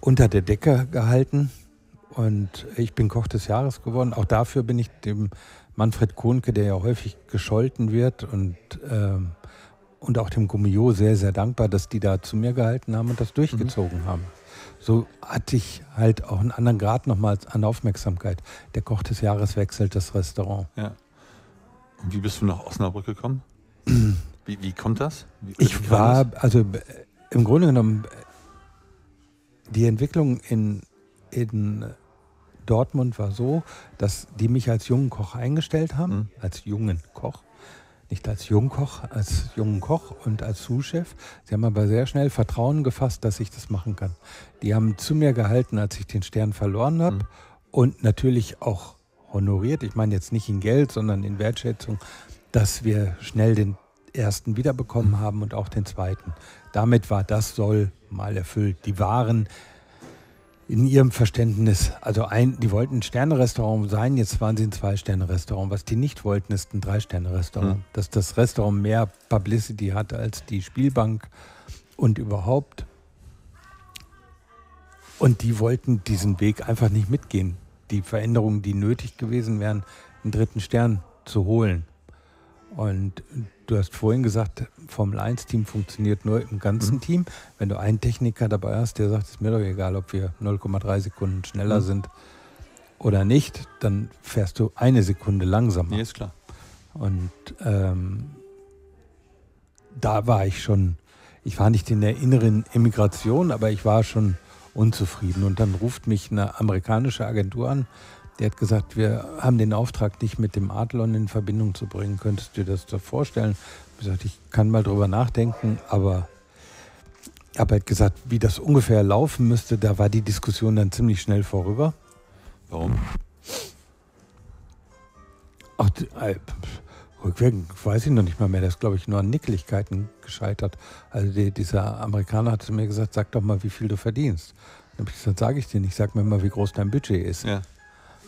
unter der Decke gehalten. Und ich bin Koch des Jahres geworden. Auch dafür bin ich dem Manfred Kohnke, der ja häufig gescholten wird, und, ähm, und auch dem Gummio sehr, sehr dankbar, dass die da zu mir gehalten haben und das durchgezogen haben. So hatte ich halt auch einen anderen Grad nochmal an Aufmerksamkeit. Der Koch des Jahres wechselt das Restaurant. ja. Und wie bist du nach Osnabrück gekommen? wie, wie kommt das? Wie, Ich war, das? also äh, im Grunde genommen, äh, die Entwicklung in, in Dortmund war so, dass die mich als jungen Koch eingestellt haben, Mhm. als jungen Koch. Nicht als Jungkoch, als jungen Koch und als Sous-Chef. Sie haben aber sehr schnell Vertrauen gefasst, dass ich das machen kann. Die haben zu mir gehalten, als ich den Stern verloren habe Mhm. und natürlich auch honoriert. Ich meine jetzt nicht in Geld, sondern in Wertschätzung, dass wir schnell den ersten wiederbekommen haben und auch den zweiten. Damit war das Soll mal erfüllt. Die waren in ihrem Verständnis, also ein, die wollten ein Sterne-Restaurant sein, jetzt waren sie ein Zwei-Sterne-Restaurant. Was die nicht wollten, ist ein Drei-Sterne-Restaurant. Hm. Dass das Restaurant mehr Publicity hat als die Spielbank und überhaupt. Und die wollten diesen Weg einfach nicht mitgehen. Die Veränderungen, die nötig gewesen wären, einen dritten Stern zu holen. Und du hast vorhin gesagt, Formel 1-Team funktioniert nur im ganzen Mhm. Team. Wenn du einen Techniker dabei hast, der sagt, es ist mir doch egal, ob wir 0,3 Sekunden schneller Mhm. sind oder nicht, dann fährst du eine Sekunde langsamer. Nee, ist klar. Und ähm, da war ich schon, ich war nicht in der inneren Emigration, aber ich war schon unzufrieden. Und dann ruft mich eine amerikanische Agentur an, die hat gesagt, wir haben den Auftrag, dich mit dem Adlon in Verbindung zu bringen. Könntest du dir das da vorstellen? Ich habe gesagt, ich kann mal drüber nachdenken, aber ich habe halt gesagt, wie das ungefähr laufen müsste, da war die Diskussion dann ziemlich schnell vorüber. Warum? Ach, äh, rückwirkend weiß ich noch nicht mal mehr. Das ist, glaube ich, nur an Nickeligkeiten gescheitert. Also die, dieser Amerikaner hat zu mir gesagt, sag doch mal, wie viel du verdienst. Dann habe ich gesagt, sage ich dir nicht, sag mir mal, wie groß dein Budget ist. Ja.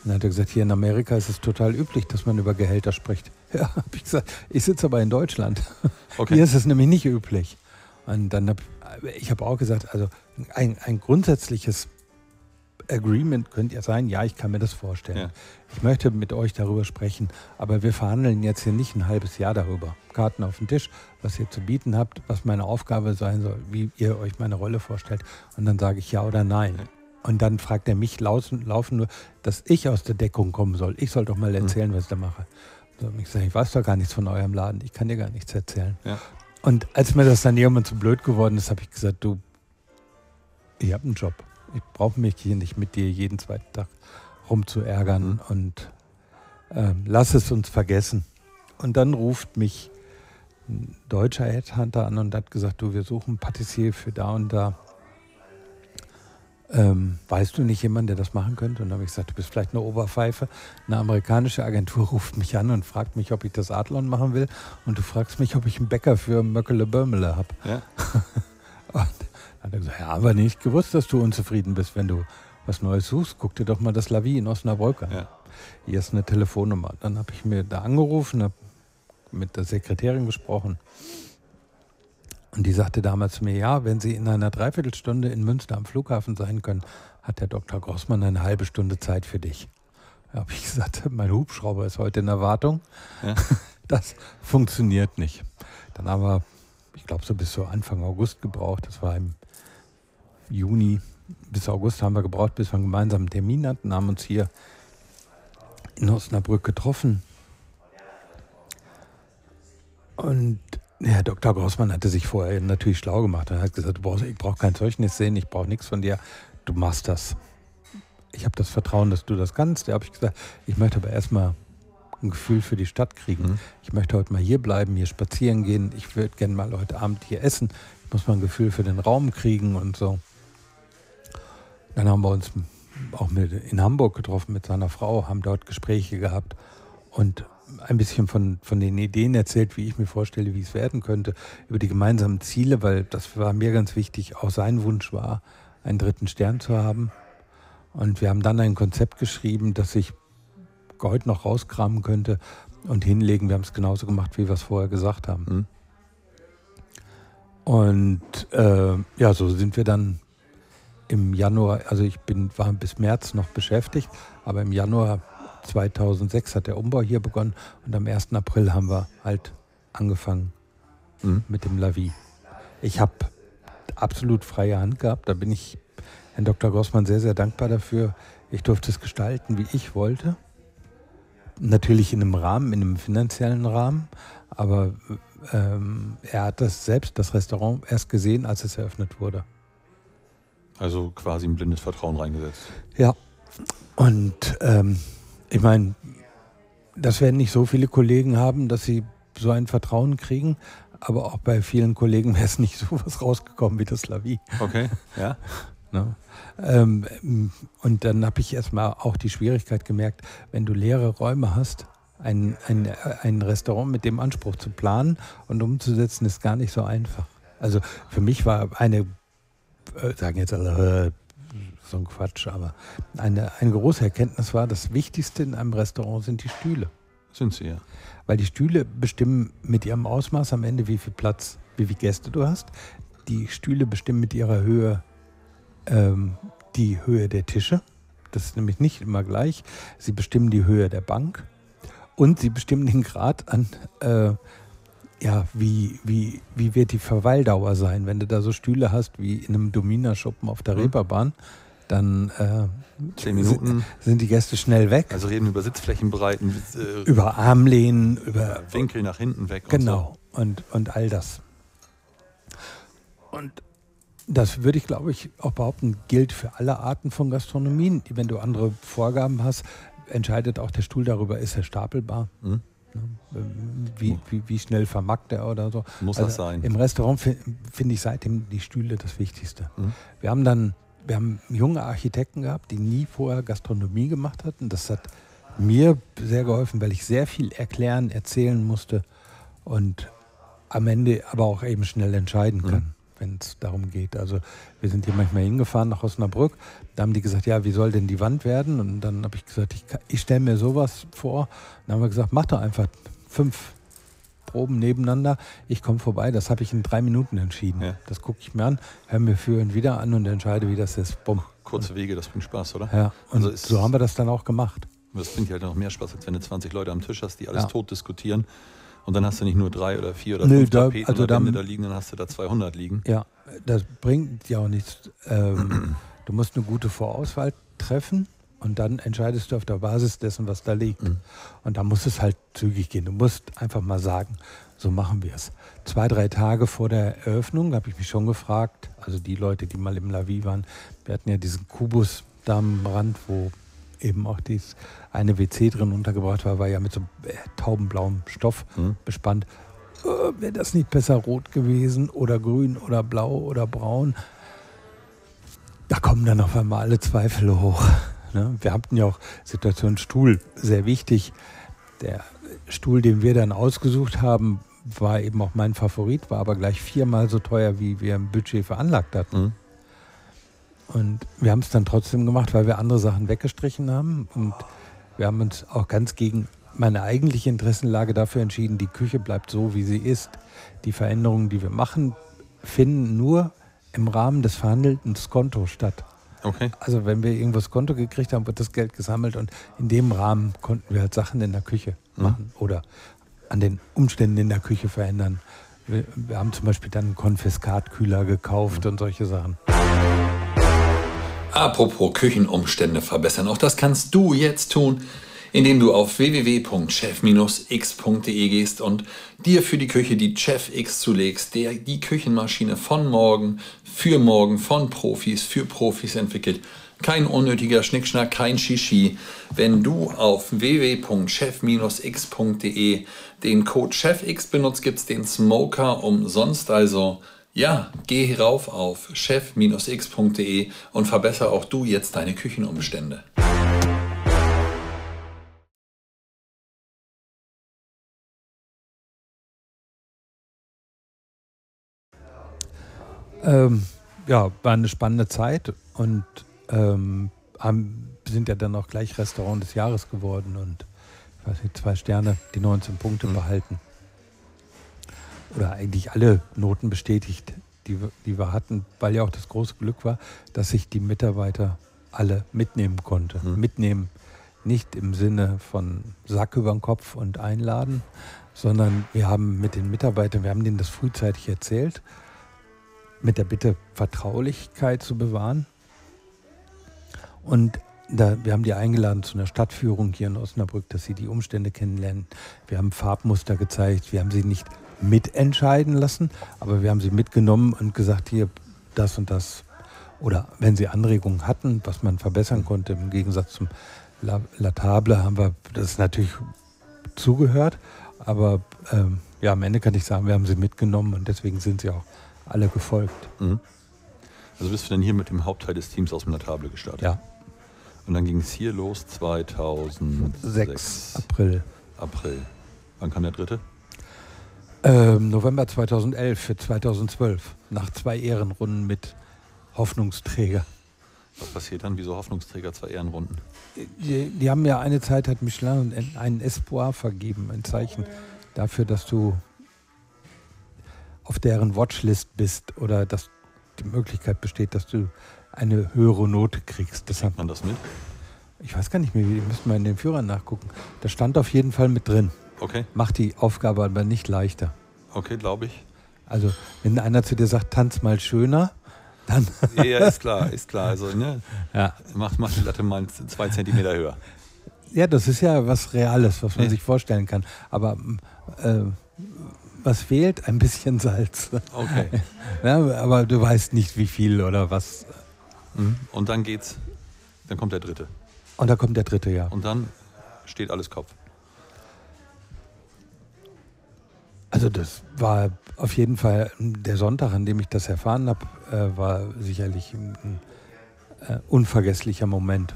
Dann hat er gesagt, hier in Amerika ist es total üblich, dass man über Gehälter spricht. Ja, habe ich gesagt, ich sitze aber in Deutschland. Okay. Hier ist es nämlich nicht üblich. Und dann habe ich habe auch gesagt, also ein, ein grundsätzliches Agreement könnte ja sein, ja, ich kann mir das vorstellen. Ja. Ich möchte mit euch darüber sprechen, aber wir verhandeln jetzt hier nicht ein halbes Jahr darüber. Karten auf den Tisch, was ihr zu bieten habt, was meine Aufgabe sein soll, wie ihr euch meine Rolle vorstellt. Und dann sage ich ja oder nein. Und dann fragt er mich laufen, laufen nur, dass ich aus der Deckung kommen soll. Ich soll doch mal hm. erzählen, mhm. was ich da mache. Ich sage, ich weiß doch gar nichts von eurem Laden, ich kann dir gar nichts erzählen. Ja. Und als mir das dann irgendwann zu blöd geworden ist, habe ich gesagt, du, ich habe einen Job. Ich brauche mich hier nicht mit dir jeden zweiten Tag rumzuärgern mhm. und ähm, lass es uns vergessen. Und dann ruft mich ein deutscher Headhunter an und hat gesagt, du, wir suchen Patissier für da und da. Ähm, weißt du nicht jemanden, der das machen könnte? Und dann habe ich gesagt, du bist vielleicht eine Oberpfeife. Eine amerikanische Agentur ruft mich an und fragt mich, ob ich das Adlon machen will. Und du fragst mich, ob ich einen Bäcker für Möckele Bömmele habe. Ja. und dann hat er gesagt, ja, aber nicht gewusst, dass du unzufrieden bist, wenn du was Neues suchst. Guck dir doch mal das Lavi in Osnabrück an. Ja. Hier ist eine Telefonnummer. Dann habe ich mir da angerufen, habe mit der Sekretärin gesprochen. Und die sagte damals zu mir, ja, wenn Sie in einer Dreiviertelstunde in Münster am Flughafen sein können, hat der Dr. Grossmann eine halbe Stunde Zeit für dich. Da habe ich gesagt, mein Hubschrauber ist heute in Erwartung. Ja. Das funktioniert nicht. Dann haben wir, ich glaube, so bis so Anfang August gebraucht. Das war im Juni bis August haben wir gebraucht, bis wir einen gemeinsamen Termin hatten, haben uns hier in Osnabrück getroffen. Und Herr Dr. Grossmann hatte sich vorher natürlich schlau gemacht. Er hat gesagt, brauchst, ich brauche kein Zeugnis sehen, ich brauche nichts von dir, du machst das. Ich habe das Vertrauen, dass du das kannst. Da habe ich gesagt, ich möchte aber erstmal ein Gefühl für die Stadt kriegen. Mhm. Ich möchte heute mal hier bleiben, hier spazieren gehen. Ich würde gerne mal heute Abend hier essen. Ich muss mal ein Gefühl für den Raum kriegen und so. Dann haben wir uns auch mit, in Hamburg getroffen mit seiner Frau, haben dort Gespräche gehabt und ein bisschen von, von den Ideen erzählt, wie ich mir vorstelle, wie es werden könnte, über die gemeinsamen Ziele, weil das war mir ganz wichtig. Auch sein Wunsch war, einen dritten Stern zu haben. Und wir haben dann ein Konzept geschrieben, das ich heute noch rauskramen könnte und hinlegen. Wir haben es genauso gemacht, wie wir es vorher gesagt haben. Mhm. Und äh, ja, so sind wir dann im Januar, also ich bin, war bis März noch beschäftigt, aber im Januar 2006 hat der Umbau hier begonnen und am 1. April haben wir halt angefangen mhm. mit dem Lavi. Ich habe absolut freie Hand gehabt, da bin ich Herrn Dr. Grossmann sehr, sehr dankbar dafür. Ich durfte es gestalten, wie ich wollte. Natürlich in einem Rahmen, in einem finanziellen Rahmen, aber ähm, er hat das selbst, das Restaurant, erst gesehen, als es eröffnet wurde. Also quasi ein blindes Vertrauen reingesetzt. Ja. Und ähm, ich meine, das werden nicht so viele Kollegen haben, dass sie so ein Vertrauen kriegen. Aber auch bei vielen Kollegen wäre es nicht so was rausgekommen wie das Lavi. Okay, ja. ne? ähm, und dann habe ich erstmal auch die Schwierigkeit gemerkt, wenn du leere Räume hast, ein, ein, ein Restaurant mit dem Anspruch zu planen und umzusetzen, ist gar nicht so einfach. Also für mich war eine, äh, sagen jetzt alle, äh, so ein Quatsch, aber eine, eine große Erkenntnis war, das Wichtigste in einem Restaurant sind die Stühle. Sind sie, ja. Weil die Stühle bestimmen mit ihrem Ausmaß am Ende, wie viel Platz, wie viele Gäste du hast. Die Stühle bestimmen mit ihrer Höhe ähm, die Höhe der Tische. Das ist nämlich nicht immer gleich. Sie bestimmen die Höhe der Bank und sie bestimmen den Grad an, äh, ja, wie, wie, wie wird die Verweildauer sein, wenn du da so Stühle hast wie in einem Domina-Schuppen auf der mhm. Reeperbahn dann äh, Zehn Minuten. sind die Gäste schnell weg. Also reden über Sitzflächenbreiten, äh, über Armlehnen, über Winkel nach hinten weg. Genau, und, so. und, und all das. Und das würde ich, glaube ich, auch behaupten, gilt für alle Arten von Gastronomien. Wenn du andere Vorgaben hast, entscheidet auch der Stuhl darüber, ist er stapelbar. Mhm. Wie, wie, wie, schnell vermackt er oder so. Muss also das sein. Im Restaurant finde ich seitdem die Stühle das Wichtigste. Mhm. Wir haben dann wir haben junge Architekten gehabt, die nie vorher Gastronomie gemacht hatten. Das hat mir sehr geholfen, weil ich sehr viel erklären, erzählen musste und am Ende aber auch eben schnell entscheiden kann. Mhm. wenn es darum geht. Also wir sind hier manchmal hingefahren nach Osnabrück, da haben die gesagt, ja, wie soll denn die Wand werden? Und dann habe ich gesagt, ich, ich stelle mir sowas vor. Dann haben wir gesagt, mach doch einfach fünf Proben nebeneinander. Ich komme vorbei. Das habe ich in drei Minuten entschieden. Ja. Das gucke ich mir an, höre mir für und wieder an und entscheide, wie das ist. Bumm. Kurze Wege, das bringt Spaß, oder? Ja, und also so haben wir das dann auch gemacht. Das bringt halt noch mehr Spaß, als wenn du 20 Leute am Tisch hast, die alles ja. tot diskutieren. Und dann hast du nicht nur drei oder vier oder Nö, fünf da, Tapeten also da, da liegen, dann hast du da 200 liegen. Ja, das bringt ja auch nichts. Ähm, du musst eine gute Vorauswahl treffen und dann entscheidest du auf der Basis dessen, was da liegt. Mhm. Und da muss es halt zügig gehen. Du musst einfach mal sagen, so machen wir es. Zwei, drei Tage vor der Eröffnung habe ich mich schon gefragt, also die Leute, die mal im Lavi waren, wir hatten ja diesen Kubus da am Rand, wo eben auch dieses eine WC drin untergebracht war, war ja mit so äh, taubenblauem Stoff mhm. bespannt. Äh, Wäre das nicht besser rot gewesen oder grün oder blau oder braun? Da kommen dann auf einmal alle Zweifel hoch. Ne? Wir hatten ja auch Situation Stuhl, sehr wichtig. Der Stuhl, den wir dann ausgesucht haben, war eben auch mein Favorit, war aber gleich viermal so teuer, wie wir im Budget veranlagt hatten. Mhm. Und wir haben es dann trotzdem gemacht, weil wir andere Sachen weggestrichen haben. Und wir haben uns auch ganz gegen meine eigentliche Interessenlage dafür entschieden, die Küche bleibt so, wie sie ist. Die Veränderungen, die wir machen, finden nur im Rahmen des verhandelten Skonto statt. Okay. Also wenn wir irgendwo das Konto gekriegt haben, wird das Geld gesammelt und in dem Rahmen konnten wir halt Sachen in der Küche mhm. machen oder an den Umständen in der Küche verändern. Wir, wir haben zum Beispiel dann einen Konfiskatkühler gekauft mhm. und solche Sachen. Apropos Küchenumstände verbessern, auch das kannst du jetzt tun, indem du auf www.chef-x.de gehst und dir für die Küche die Chef X zulegst, der die Küchenmaschine von morgen, für morgen, von Profis, für Profis entwickelt. Kein unnötiger Schnickschnack, kein Shishi. Wenn du auf www.chef-x.de den Code ChefX benutzt, gibt es den Smoker umsonst, also ja, geh rauf auf chef-x.de und verbessere auch du jetzt deine Küchenumstände. Ähm, ja, war eine spannende Zeit und ähm, haben, sind ja dann auch gleich Restaurant des Jahres geworden und ich weiß nicht, zwei Sterne, die 19 Punkte mhm. behalten oder eigentlich alle Noten bestätigt, die, die wir hatten, weil ja auch das große Glück war, dass sich die Mitarbeiter alle mitnehmen konnte. Mhm. Mitnehmen nicht im Sinne von Sack über den Kopf und einladen, sondern wir haben mit den Mitarbeitern, wir haben denen das frühzeitig erzählt, mit der Bitte Vertraulichkeit zu bewahren. Und da, wir haben die eingeladen zu einer Stadtführung hier in Osnabrück, dass sie die Umstände kennenlernen. Wir haben Farbmuster gezeigt, wir haben sie nicht mitentscheiden lassen, aber wir haben sie mitgenommen und gesagt, hier das und das. Oder wenn sie Anregungen hatten, was man verbessern konnte, im Gegensatz zum La, La Table haben wir das natürlich zugehört, aber ähm, ja, am Ende kann ich sagen, wir haben sie mitgenommen und deswegen sind sie auch alle gefolgt. Mhm. Also bist du denn hier mit dem Hauptteil des Teams aus Table gestartet? Ja. Und dann ging es hier los 2006. April. April. Wann kam der dritte? Ähm, November 2011 für 2012. Nach zwei Ehrenrunden mit Hoffnungsträger. Was passiert dann? Wieso Hoffnungsträger zwei Ehrenrunden? Die, die, haben ja eine Zeit, hat Michelin einen Espoir vergeben, ein Zeichen dafür, dass du auf deren Watchlist bist oder dass die Möglichkeit besteht, dass du eine höhere Note kriegst. Deshalb Kriegt man das mit? Ich weiß gar nicht mehr, wie müssten wir in den Führern nachgucken. Da stand auf jeden Fall mit drin. Okay. Macht die Aufgabe aber nicht leichter. Okay, glaube ich. Also, wenn einer zu dir sagt, tanz mal schöner, dann. ja, ist klar, ist klar. Also, ne? Ja. Mach, mach die Latte mal zwei Zentimeter höher. Ja, das ist ja was Reales, was man ja. sich vorstellen kann. Aber äh, was fehlt? Ein bisschen Salz. Okay. Ja, aber du weißt nicht, wie viel oder was. Mhm. Und dann geht's, dann kommt der dritte. Und dann kommt der dritte, ja. Und dann steht alles Kopf. Also das war auf jeden Fall der Sonntag, an dem ich das erfahren habe, äh, war sicherlich ein, äh, unvergesslicher Moment,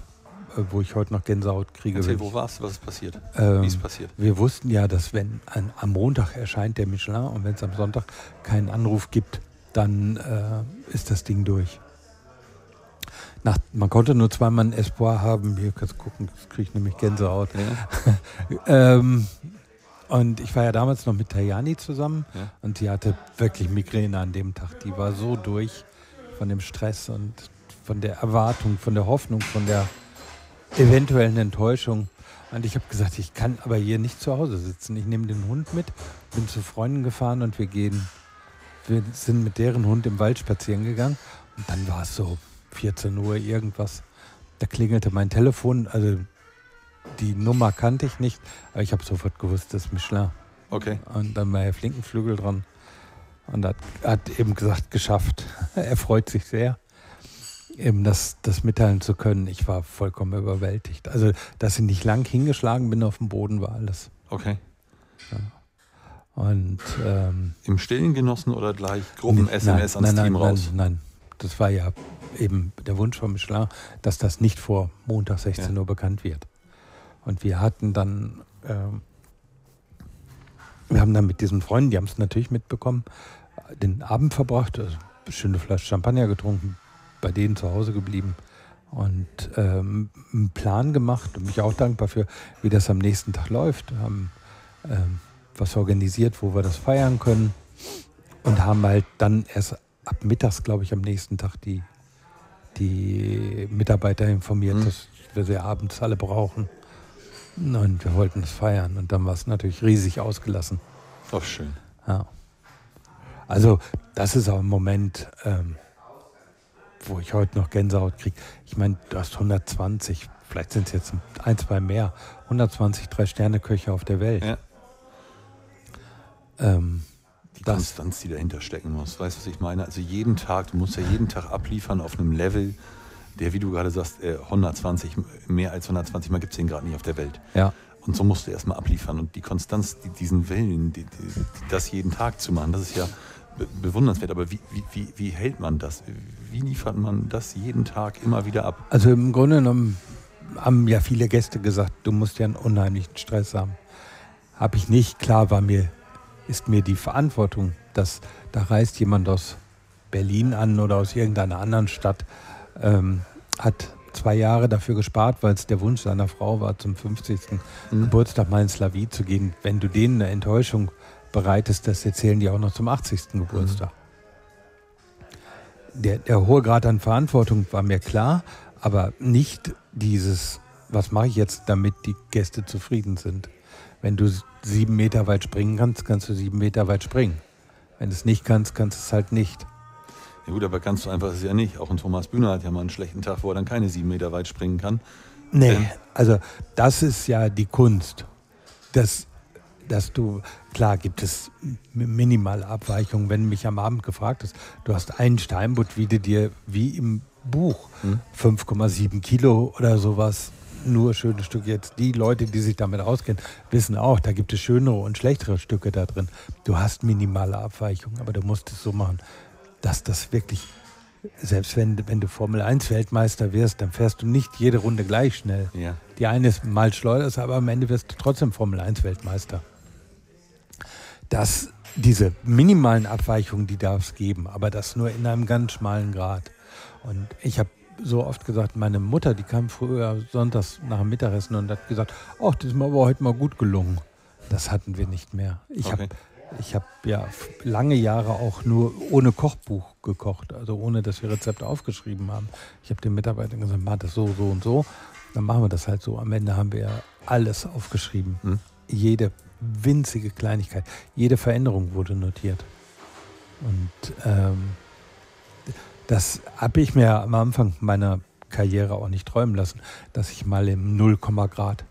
wo ich heute noch Gänsehaut kriege. Erzähl, wo warst du? Was ist passiert? Ähm, Wie ist passiert? Wir wussten ja, dass wenn ein, am Montag erscheint der Michelin und wenn es am Sonntag keinen Anruf gibt, dann äh, ist das Ding durch. Nach, man konnte nur zweimal ein Espoir haben. Hier kannst du gucken, jetzt kriege ich nämlich Gänsehaut. Ja. ähm, und ich war ja damals noch mit Tajani zusammen ja. und sie hatte wirklich Migräne an dem Tag. Die war so durch von dem Stress und von der Erwartung, von der Hoffnung, von der eventuellen Enttäuschung. Und ich habe gesagt, ich kann aber hier nicht zu Hause sitzen. Ich nehme den Hund mit, bin zu Freunden gefahren und wir gehen, wir sind mit deren Hund im Wald spazieren gegangen. Und dann war es so 14 Uhr irgendwas. Da klingelte mein Telefon, also die Nummer kannte ich nicht, aber ich habe sofort gewusst, das ist Michelin. Okay. Und dann war Herr Flinkenflügel dran und hat, hat eben gesagt, geschafft. er freut sich sehr eben das, das mitteilen zu können. Ich war vollkommen überwältigt. Also, dass ich nicht lang hingeschlagen bin auf dem Boden, war alles. Okay. Ja. Und ähm, im Stillen genossen oder gleich Gruppen-SMS ans nein, Team nein, raus? Nein, nein, das war ja eben der Wunsch von Michelin, dass das nicht vor Montag 16 ja. Uhr bekannt wird. Und wir hatten dann, ähm, wir haben dann mit diesen Freunden, die haben es natürlich mitbekommen, den Abend verbracht, also eine schöne Flasche Champagner getrunken, bei denen zu Hause geblieben und ähm, einen Plan gemacht und mich auch dankbar für, wie das am nächsten Tag läuft. Wir haben ähm, was organisiert, wo wir das feiern können und haben halt dann erst ab mittags, glaube ich, am nächsten Tag die, die Mitarbeiter informiert, mhm. dass wir sie abends alle brauchen. Und wir wollten es feiern und dann war es natürlich riesig ausgelassen. Auch schön. Ja. Also das ist auch ein Moment, ähm, wo ich heute noch Gänsehaut kriege. Ich meine, du hast 120, vielleicht sind es jetzt ein, zwei mehr, 120 Drei-Sterne-Köche auf der Welt. Ja. Ähm, die das, Konstanz, die dahinter stecken muss. Weißt du, was ich meine? Also jeden Tag, du musst ja jeden Tag abliefern auf einem Level, der, wie du gerade sagst, 120, äh, mehr als 120 Mal gibt es den gerade nicht auf der Welt. Ja. Und so musst du erstmal abliefern. Und die Konstanz, die, diesen Willen, die, die, das jeden Tag zu machen, das ist ja bewundernswert. Aber wie, wie, wie, wie hält man das? Wie liefert man das jeden Tag immer wieder ab? Also im Grunde genommen haben ja viele Gäste gesagt, du musst ja einen unheimlichen Stress haben. Habe ich nicht. Klar war mir, ist mir die Verantwortung, dass da reist jemand aus Berlin an oder aus irgendeiner anderen Stadt, ähm, hat zwei Jahre dafür gespart, weil es der Wunsch seiner Frau war, zum 50. Mhm. Geburtstag mal in Slavi zu gehen. Wenn du denen eine Enttäuschung bereitest, das erzählen die auch noch zum 80. Geburtstag. Der, der hohe Grad an Verantwortung war mir klar, aber nicht dieses, was mache ich jetzt, damit die Gäste zufrieden sind. Wenn du sieben Meter weit springen kannst, kannst du sieben Meter weit springen. Wenn du es nicht kannst, kannst du es halt nicht. Ja gut, aber kannst du einfach es ja nicht. Auch ein Thomas Bühner hat ja mal einen schlechten Tag, wo er dann keine sieben Meter weit springen kann. Nee, ähm. also das ist ja die Kunst. Das dass du, klar gibt es minimale Abweichungen, wenn mich am Abend gefragt hast, du hast einen Steinbutt, wie du dir, wie im Buch, hm. 5,7 Kilo oder sowas, nur schöne Stücke. Jetzt die Leute, die sich damit auskennen, wissen auch, da gibt es schönere und schlechtere Stücke da drin. Du hast minimale Abweichungen, aber du musst es so machen, dass das wirklich, selbst wenn, wenn du Formel 1 Weltmeister wirst, dann fährst du nicht jede Runde gleich schnell. Ja. Die eine ist mal schleuderst, aber am Ende wirst du trotzdem Formel 1 Weltmeister dass diese minimalen Abweichungen, die darf es geben, aber das nur in einem ganz schmalen Grad. Und ich habe so oft gesagt, meine Mutter, die kam früher sonntags nach dem Mittagessen und hat gesagt, ach, das ist mir aber heute mal gut gelungen. Das hatten wir nicht mehr. Ich okay. habe ich hab ja lange Jahre auch nur ohne Kochbuch gekocht, also ohne, dass wir Rezepte aufgeschrieben haben. Ich habe den Mitarbeitern gesagt, mach das so, so und so. Dann machen wir das halt so. Am Ende haben wir ja alles aufgeschrieben. Hm. Jede winzige Kleinigkeit. Jede Veränderung wurde notiert. Und ähm, das habe ich mir am Anfang meiner Karriere auch nicht träumen lassen, dass ich mal im 0, Grad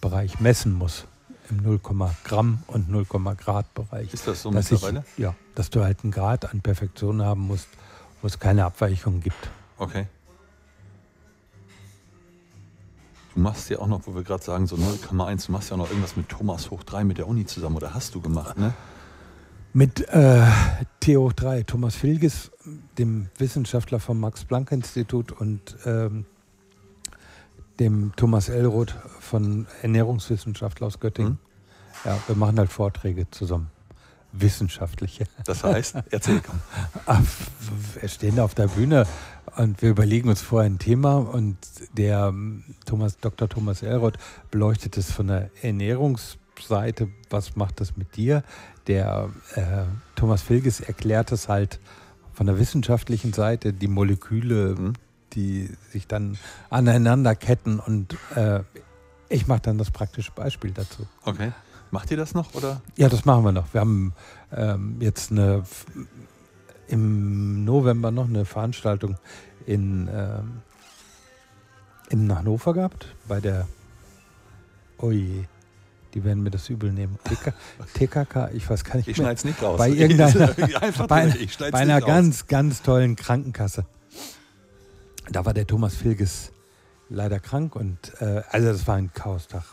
Bereich messen muss. Im 0, Gramm und 0, Grad Bereich. Ist das so dass mittlerweile? Ich, ja, dass du halt einen Grad an Perfektion haben musst, wo es keine Abweichungen gibt. Okay. Du machst ja auch noch, wo wir gerade sagen, so 0,1, du machst ja auch noch irgendwas mit Thomas hoch 3 mit der Uni zusammen, oder hast du gemacht, ne? Mit äh, T hoch 3, Thomas Filges, dem Wissenschaftler vom Max-Planck-Institut und ähm, dem Thomas Elroth von Ernährungswissenschaftler aus Göttingen. Mhm. Ja, wir machen halt Vorträge zusammen. wissenschaftliche. Das heißt, erzähl komm. Wir stehen auf der Bühne und wir überlegen uns vorher ein Thema und der ähm, Thomas, Dr. Thomas Elroth beleuchtet es von der Ernährungsseite. Was macht das mit dir? Der äh, Thomas Filges erklärt es halt von der wissenschaftlichen Seite, die Moleküle, mhm. die sich dann aneinander ketten und äh, ich mache dann das praktische Beispiel dazu. Okay. Macht ihr das noch oder? Ja, das machen wir noch. Wir haben ähm, jetzt eine im November noch eine Veranstaltung in, ähm, in Hannover gehabt, bei der Oje. Die werden mir das übel nehmen. TK, TKK, ich weiß gar nicht Ich schneide es nicht raus. Bei irgendeiner, bei, bei einer ganz, ganz tollen Krankenkasse. Da war der Thomas Filges leider krank und äh, also das war ein Chaostag.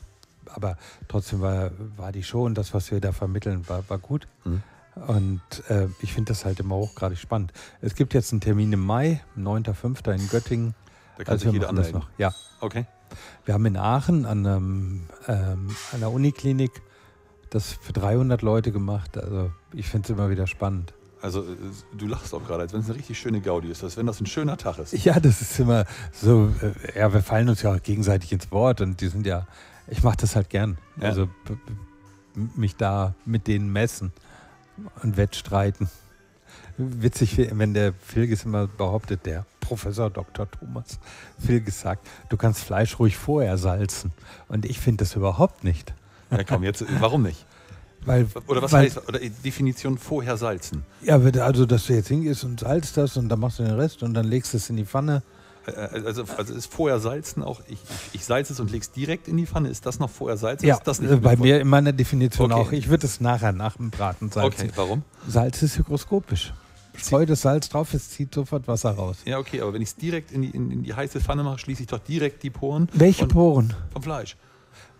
Aber trotzdem war, war die Show und das, was wir da vermitteln, war, war gut. Mhm. Und äh, ich finde das halt immer hochgradig spannend. Es gibt jetzt einen Termin im Mai, 9.5. in Göttingen. Da kann also sich jeder anmelden. Noch. Ja. Okay. Wir haben in Aachen an, einem, ähm, an der Uniklinik das für 300 Leute gemacht. Also ich finde es immer wieder spannend. Also äh, du lachst auch gerade, als wenn es eine richtig schöne Gaudi ist, als wenn das ein schöner Tag ist. Ja, das ist immer so, äh, ja, wir fallen uns ja auch gegenseitig ins Wort und die sind ja, ich mache das halt gern. Ja. Also mich da mit denen messen und wettstreiten. Witzig, wenn der Filges immer behauptet, der Professor Dr. Thomas Filges sagt, du kannst Fleisch ruhig vorher salzen. Und ich finde das überhaupt nicht. Ja, komm, jetzt, warum nicht? Weil, oder was weil, heißt, oder Definition vorher salzen? Ja, also, dass du jetzt hingehst und salzt das und dann machst du den Rest und dann legst du es in die Pfanne. Äh, äh, also, also ist vorher salzen auch, ich, ich, salze es und leg's direkt in die Pfanne. Ist das noch vorher salzen? Ja, das nicht bei mir in meiner Definition okay. auch. Ich würde es nachher nach dem Braten salzen. Okay, warum? Salz ist hygroskopisch. Streu das Salz drauf, es zieht sofort Wasser raus. Ja, okay, aber wenn ich es direkt in die, in, in die, heiße Pfanne mache, schließe ich doch direkt die Poren. Welche Poren? Vom Fleisch.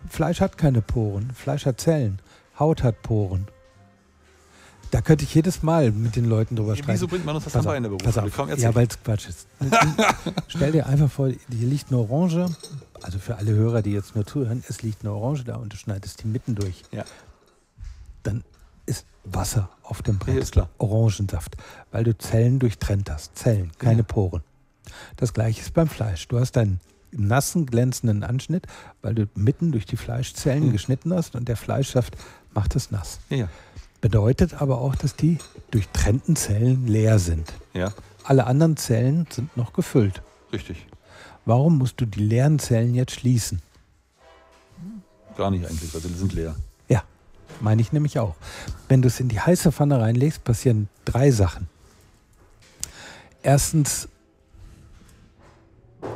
Fleisch hat keine Poren. Fleisch hat Zellen. Haut hat Poren. Da könnte ich jedes Mal mit den Leuten drüber sprechen. Wieso bringt man uns das dann bei in der Berufsschule? Ja, weil es Quatsch ist. Stell dir einfach vor, hier liegt eine Orange. Also für alle Hörer, die jetzt nur zuhören, es liegt eine Orange da und du schneidest die mitten durch. Ja. Dann ist Wasser auf dem Brett. Ja, ist klar. Orangensaft. Weil du Zellen durchtrennt hast. Zellen, keine ja. Poren. Das gleiche ist beim Fleisch. Du hast einen nassen, glänzenden Anschnitt, weil du mitten durch die Fleischzellen ja. geschnitten hast und der Fleischsaft macht es nass. Ja. Bedeutet aber auch, dass die durchtrennten Zellen leer sind. Ja. Alle anderen Zellen sind noch gefüllt. Richtig. Warum musst du die leeren Zellen jetzt schließen? Gar nicht eigentlich, weil sie sind leer. Ja, meine ich nämlich auch. Wenn du es in die heiße Pfanne reinlegst, passieren drei Sachen. Erstens,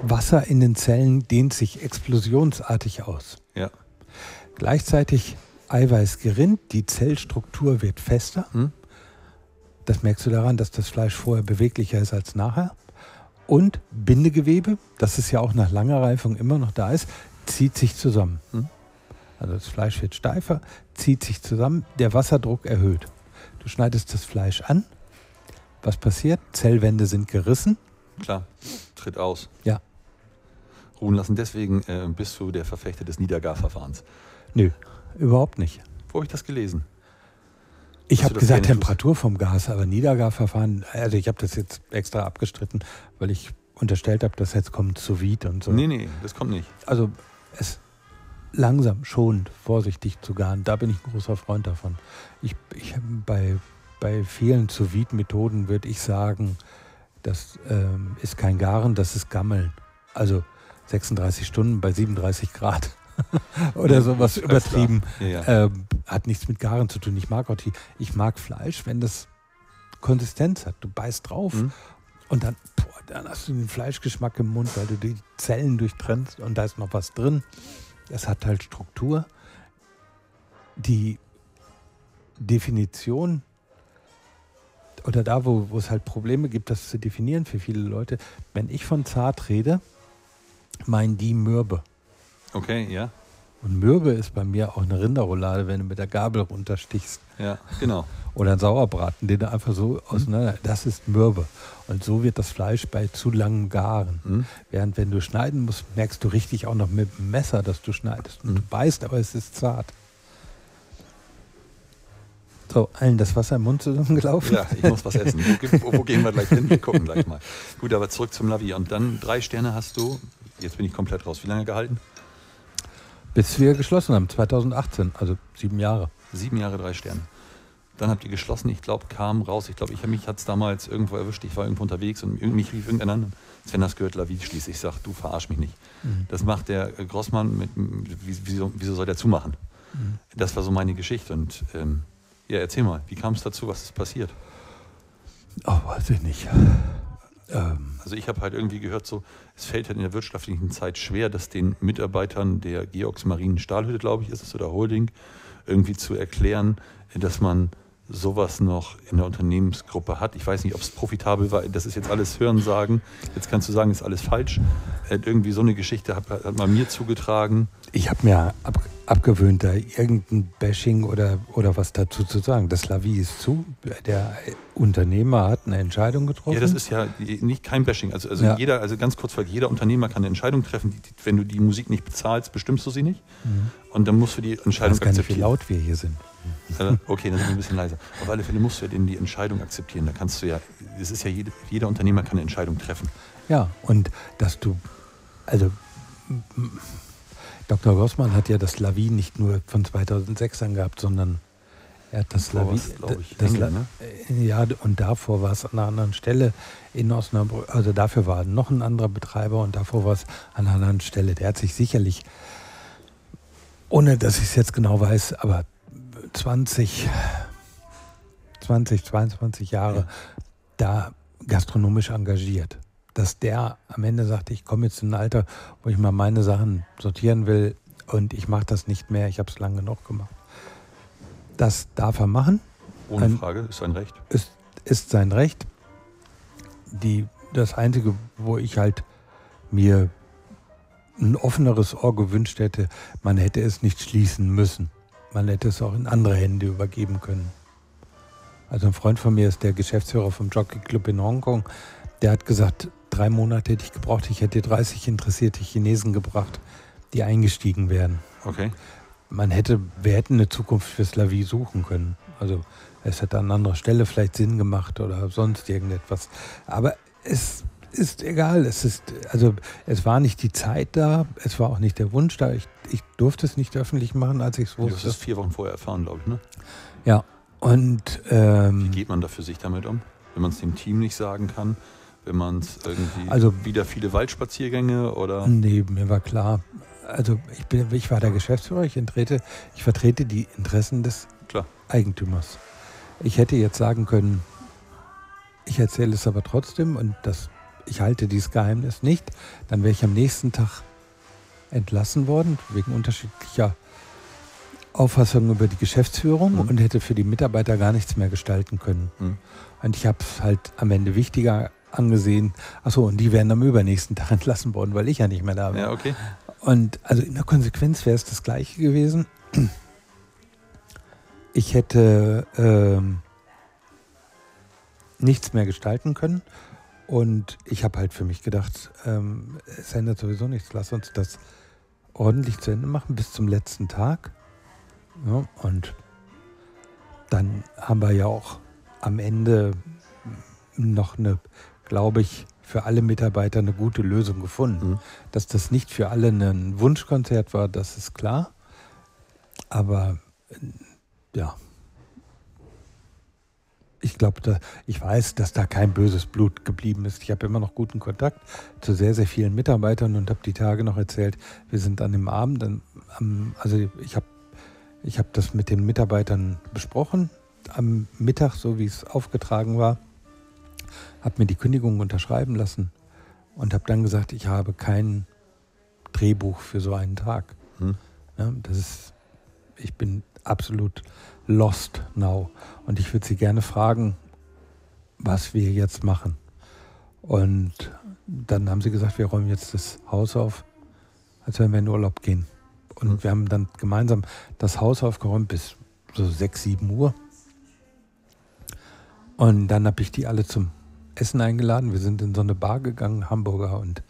Wasser in den Zellen dehnt sich explosionsartig aus. Ja. Gleichzeitig Eiweiß gerinnt, die Zellstruktur wird fester. Hm? Das merkst du daran, dass das Fleisch vorher beweglicher ist als nachher. Und Bindegewebe, das ist ja auch nach langer Reifung immer noch da ist, zieht sich zusammen. Hm? Also das Fleisch wird steifer, zieht sich zusammen, der Wasserdruck erhöht. Du schneidest das Fleisch an. Was passiert? Zellwände sind gerissen. Klar, tritt aus. Ja. Ruhen lassen. Deswegen äh, bist du der Verfechter des Niedergarverfahrens. Nö. Überhaupt nicht. Wo habe ich das gelesen? Ich habe gesagt Temperatur vom Gas, aber Niedergarverfahren, also ich habe das jetzt extra abgestritten, weil ich unterstellt habe, dass jetzt kommt sous vide und so. Nee, nee, das kommt nicht. Also es langsam, schonend, vorsichtig zu garen, da bin ich ein großer Freund davon. Ich, ich bei, bei vielen sous vide Methoden würde ich sagen, das ähm, ist kein Garen, das ist Gammeln. Also 36 Stunden bei 37 Grad. oder sowas übertrieben. Ja, ja. Ähm, hat nichts mit Garen zu tun. Ich mag auch die, ich mag Fleisch, wenn das Konsistenz hat. Du beißt drauf mhm. und dann, boah, dann hast du den Fleischgeschmack im Mund, weil du die Zellen durchtrennst und da ist noch was drin. Es hat halt Struktur. Die Definition oder da, wo, wo es halt Probleme gibt, das zu definieren für viele Leute. Wenn ich von zart rede, meinen die Mürbe. Okay, ja. Und Mürbe ist bei mir auch eine Rinderroulade, wenn du mit der Gabel runterstichst. Ja, genau. Oder ein Sauerbraten, den du einfach so auseinander. Das ist Mürbe. Und so wird das Fleisch bei zu langem Garen. Mhm. Während wenn du schneiden musst, merkst du richtig auch noch mit dem Messer, dass du schneidest. Und mhm. du beißt, aber es ist zart. So, allen das Wasser im Mund zusammengelaufen? Ja, ich muss was essen. Wo, wo, gehen wir gleich hin? Wir gucken gleich mal. Gut, aber zurück zum Lavi. Und dann drei Sterne hast du, jetzt bin ich komplett raus, wie lange gehalten? Bis wir geschlossen haben, 2018, also sieben Jahre. Sieben Jahre, drei Sterne. Dann habt ihr geschlossen, ich glaube, kam raus. Ich glaube, ich, mich hat es damals irgendwo erwischt. Ich war irgendwo unterwegs und mich rief irgendeiner an. Sven, das gehört Lavi schließlich. Ich sage, du verarsch mich nicht. Mhm. Das macht der Grossmann mit, wieso, wieso soll der zumachen? Mhm. Das war so meine Geschichte. Und ähm, ja, erzähl mal, wie kam es dazu? Was ist passiert? Oh, weiß ich nicht. Ähm. Also ich habe halt irgendwie gehört, so, es fällt halt in der wirtschaftlichen Zeit schwer, das den Mitarbeitern der Georgs Marinen Stahlhütte, glaube ich, ist es, oder Holding, irgendwie zu erklären, dass man sowas noch in der Unternehmensgruppe hat. Ich weiß nicht, ob es profitabel war. Das ist jetzt alles Hörensagen. Jetzt kannst du sagen, ist alles falsch. Irgendwie so eine Geschichte hat, hat man mir zugetragen. Ich habe mir ab, abgewöhnt, da irgendein Bashing oder, oder was dazu zu sagen. Das Lavi ist zu. Der Unternehmer hat eine Entscheidung getroffen. Ja, das ist ja nicht kein Bashing. Also, also ja. jeder, also ganz kurz, jeder Unternehmer kann eine Entscheidung treffen. Die, wenn du die Musik nicht bezahlst, bestimmst du sie nicht. Mhm. Und dann musst du die Entscheidung ich weiß gar nicht, wie laut wir hier sind. Äh, okay, dann sind wir ein bisschen leiser. Auf alle Fälle musst du ja denen die Entscheidung akzeptieren. Da kannst du ja, das ist ja jede, jeder Unternehmer kann eine Entscheidung treffen. Ja, und dass du, also Dr. Grossmann hat ja das Lavi nicht nur von 2006 an gehabt, sondern er hat das Lavi, ich, das Engel, ne? Ja, und davor war es an einer anderen Stelle in Osnabrück, also dafür war noch ein anderer Betreiber und davor war es an einer anderen Stelle. Der hat sich sicherlich, ohne dass ich es jetzt genau weiß, aber 20, 20, 22 Jahre ja. da gastronomisch engagiert. Dass der am Ende sagt, ich komme jetzt in ein Alter, wo ich mal meine Sachen sortieren will und ich mache das nicht mehr, ich habe es lange genug gemacht. Das darf er machen. Ohne ein, Frage, ist sein Recht. Ist, ist sein Recht. Die, das Einzige, wo ich halt mir ein offeneres Ohr gewünscht hätte, man hätte es nicht schließen müssen. Man hätte es auch in andere Hände übergeben können. Also ein Freund von mir ist der Geschäftsführer vom Jockey Club in Hongkong. Der hat gesagt, drei Monate hätte ich gebraucht. Ich hätte 30 interessierte Chinesen gebracht, die eingestiegen wären. Okay. Man hätte, wir hätten eine Zukunft für Slavi suchen können. Also es hätte an anderer Stelle vielleicht Sinn gemacht oder sonst irgendetwas. Aber es ist egal. Es ist, also es war nicht die Zeit da, es war auch nicht der Wunsch da. Ich, ich durfte es nicht öffentlich machen, als ich es wusste. Du hast es vier Wochen vorher erfahren, glaube ich, ne? Ja. Und ähm, wie geht man da für sich damit um? Wenn man es dem Team nicht sagen kann, wenn man es irgendwie also, wieder viele Waldspaziergänge oder? Nee, mir war klar. Also ich bin, ich war der Geschäftsführer, ich entrete, ich vertrete die Interessen des klar. Eigentümers. Ich hätte jetzt sagen können, ich erzähle es aber trotzdem und das ich halte dieses Geheimnis nicht, dann wäre ich am nächsten Tag entlassen worden, wegen unterschiedlicher Auffassungen über die Geschäftsführung mhm. und hätte für die Mitarbeiter gar nichts mehr gestalten können. Mhm. Und ich habe es halt am Ende wichtiger angesehen. Achso, und die wären am übernächsten Tag entlassen worden, weil ich ja nicht mehr da war. Ja, okay. Und also in der Konsequenz wäre es das Gleiche gewesen. Ich hätte ähm, nichts mehr gestalten können und ich habe halt für mich gedacht, ähm, es ändert sowieso nichts. Lass uns das ordentlich zu Ende machen bis zum letzten Tag. Ja, und dann haben wir ja auch am Ende noch eine, glaube ich, für alle Mitarbeiter eine gute Lösung gefunden. Mhm. Dass das nicht für alle ein Wunschkonzert war, das ist klar. Aber ja, ich glaube, ich weiß, dass da kein böses Blut geblieben ist. Ich habe immer noch guten Kontakt zu sehr, sehr vielen Mitarbeitern und habe die Tage noch erzählt, wir sind an dem Abend, am, also ich habe ich hab das mit den Mitarbeitern besprochen am Mittag, so wie es aufgetragen war, habe mir die Kündigung unterschreiben lassen und habe dann gesagt, ich habe kein Drehbuch für so einen Tag. Hm. Ja, das ist, ich bin absolut lost now. Und ich würde Sie gerne fragen, was wir jetzt machen. Und dann haben sie gesagt, wir räumen jetzt das Haus auf, als wenn wir in Urlaub gehen. Und mhm. wir haben dann gemeinsam das Haus aufgeräumt bis so 6, 7 Uhr. Und dann habe ich die alle zum Essen eingeladen. Wir sind in so eine Bar gegangen, Hamburger und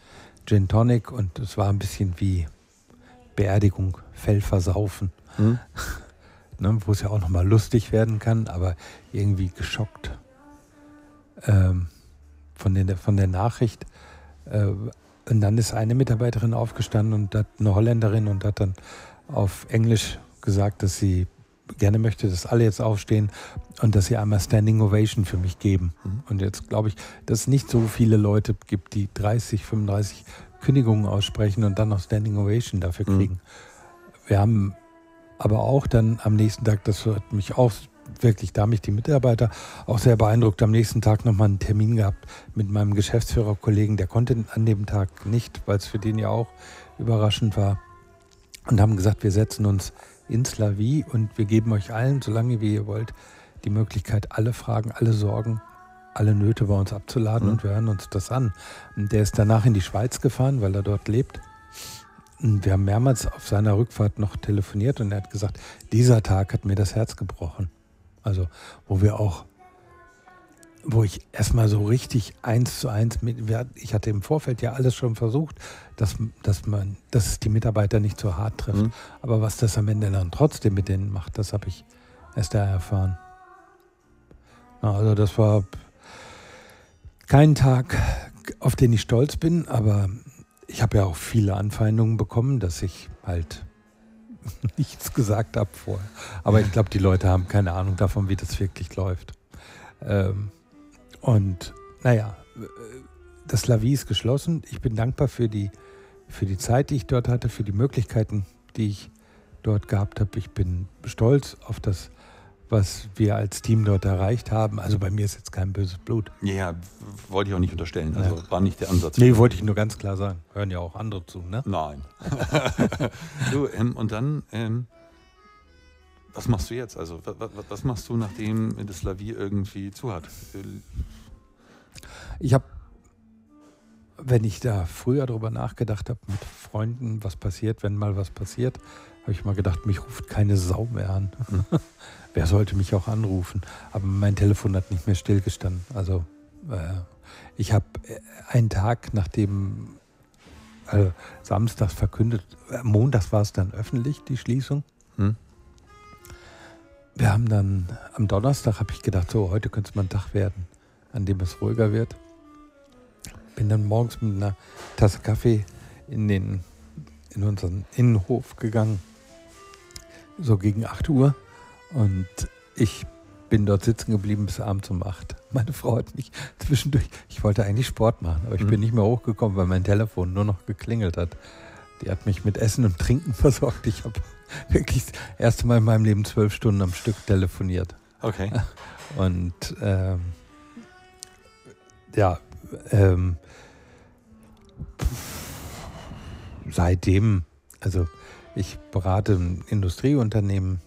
Gin Tonic. Und es war ein bisschen wie Beerdigung, Fell versaufen. Mhm. ne, wo es ja auch nochmal lustig werden kann, aber irgendwie geschockt ähm, von, den, von der Nachricht. Äh, und dann ist eine Mitarbeiterin aufgestanden und hat eine Holländerin und hat dann auf Englisch gesagt, dass sie gerne möchte, dass alle jetzt aufstehen und dass sie einmal Standing Ovation für mich geben. Mhm. Und jetzt glaube ich, dass es nicht so viele Leute gibt, die 30, 35 Kündigungen aussprechen und dann noch Standing Ovation dafür mhm. kriegen. Mhm. Wir haben aber auch dann am nächsten Tag, das hat mich auch wirklich, da mich die Mitarbeiter auch sehr beeindruckt, am nächsten Tag nochmal einen Termin gehabt mit meinem Geschäftsführerkollegen, der konnte an dem Tag nicht, weil es für den ja auch überraschend war. Und haben gesagt, wir setzen uns ins Lavi und wir geben euch allen, solange wie ihr wollt, die Möglichkeit, alle Fragen, alle Sorgen, alle Nöte bei uns abzuladen mhm. und wir hören uns das an. Und der ist danach in die Schweiz gefahren, weil er dort lebt. Und wir haben mehrmals auf seiner Rückfahrt noch telefoniert und er hat gesagt, dieser Tag hat mir das Herz gebrochen. Also, wo wir auch, wo ich erstmal so richtig eins zu eins mit, ich hatte im Vorfeld ja alles schon versucht, dass, dass man, dass es die Mitarbeiter nicht so hart trifft. Mhm. Aber was das am Ende dann trotzdem mit denen macht, das habe ich erst da erfahren. Also das war kein Tag, auf den ich stolz bin, aber ich habe ja auch viele Anfeindungen bekommen, dass ich halt nichts gesagt habe vorher. Aber ich glaube, die Leute haben keine Ahnung davon, wie das wirklich läuft. Ähm, und naja, das Lavi ist geschlossen. Ich bin dankbar für die, für die Zeit, die ich dort hatte, für die Möglichkeiten, die ich dort gehabt habe. Ich bin stolz auf das was wir als Team dort erreicht haben. Also bei mir ist jetzt kein böses Blut. Ja, wollte ich auch nicht unterstellen. Also ja. war nicht der Ansatz. Nee, wollte ich nur ganz klar sagen. Hören ja auch andere zu, ne? Nein. du, ähm, und dann, ähm, was machst du jetzt? Also was, was machst du, nachdem das Lavier irgendwie zu hat? Ich habe, wenn ich da früher darüber nachgedacht habe, mit Freunden, was passiert, wenn mal was passiert, habe ich mal gedacht, mich ruft keine Sau mehr an. Mhm. Wer sollte mich auch anrufen? Aber mein Telefon hat nicht mehr stillgestanden. Also äh, ich habe äh, einen Tag, nachdem äh, samstags verkündet, äh, montags war es dann öffentlich, die Schließung. Mhm. Wir haben dann am Donnerstag, habe ich gedacht, so heute könnte es mal ein Tag werden, an dem es ruhiger wird. Bin dann morgens mit einer Tasse Kaffee in, den, in unseren Innenhof gegangen so gegen 8 Uhr. Und ich bin dort sitzen geblieben bis abends um 8. Meine Frau hat mich zwischendurch, ich wollte eigentlich Sport machen, aber ich mhm. bin nicht mehr hochgekommen, weil mein Telefon nur noch geklingelt hat. Die hat mich mit Essen und Trinken versorgt. Ich habe wirklich das erste Mal in meinem Leben zwölf Stunden am Stück telefoniert. Okay. Und ähm, ja, ähm, seitdem, also ich berate ein Industrieunternehmen.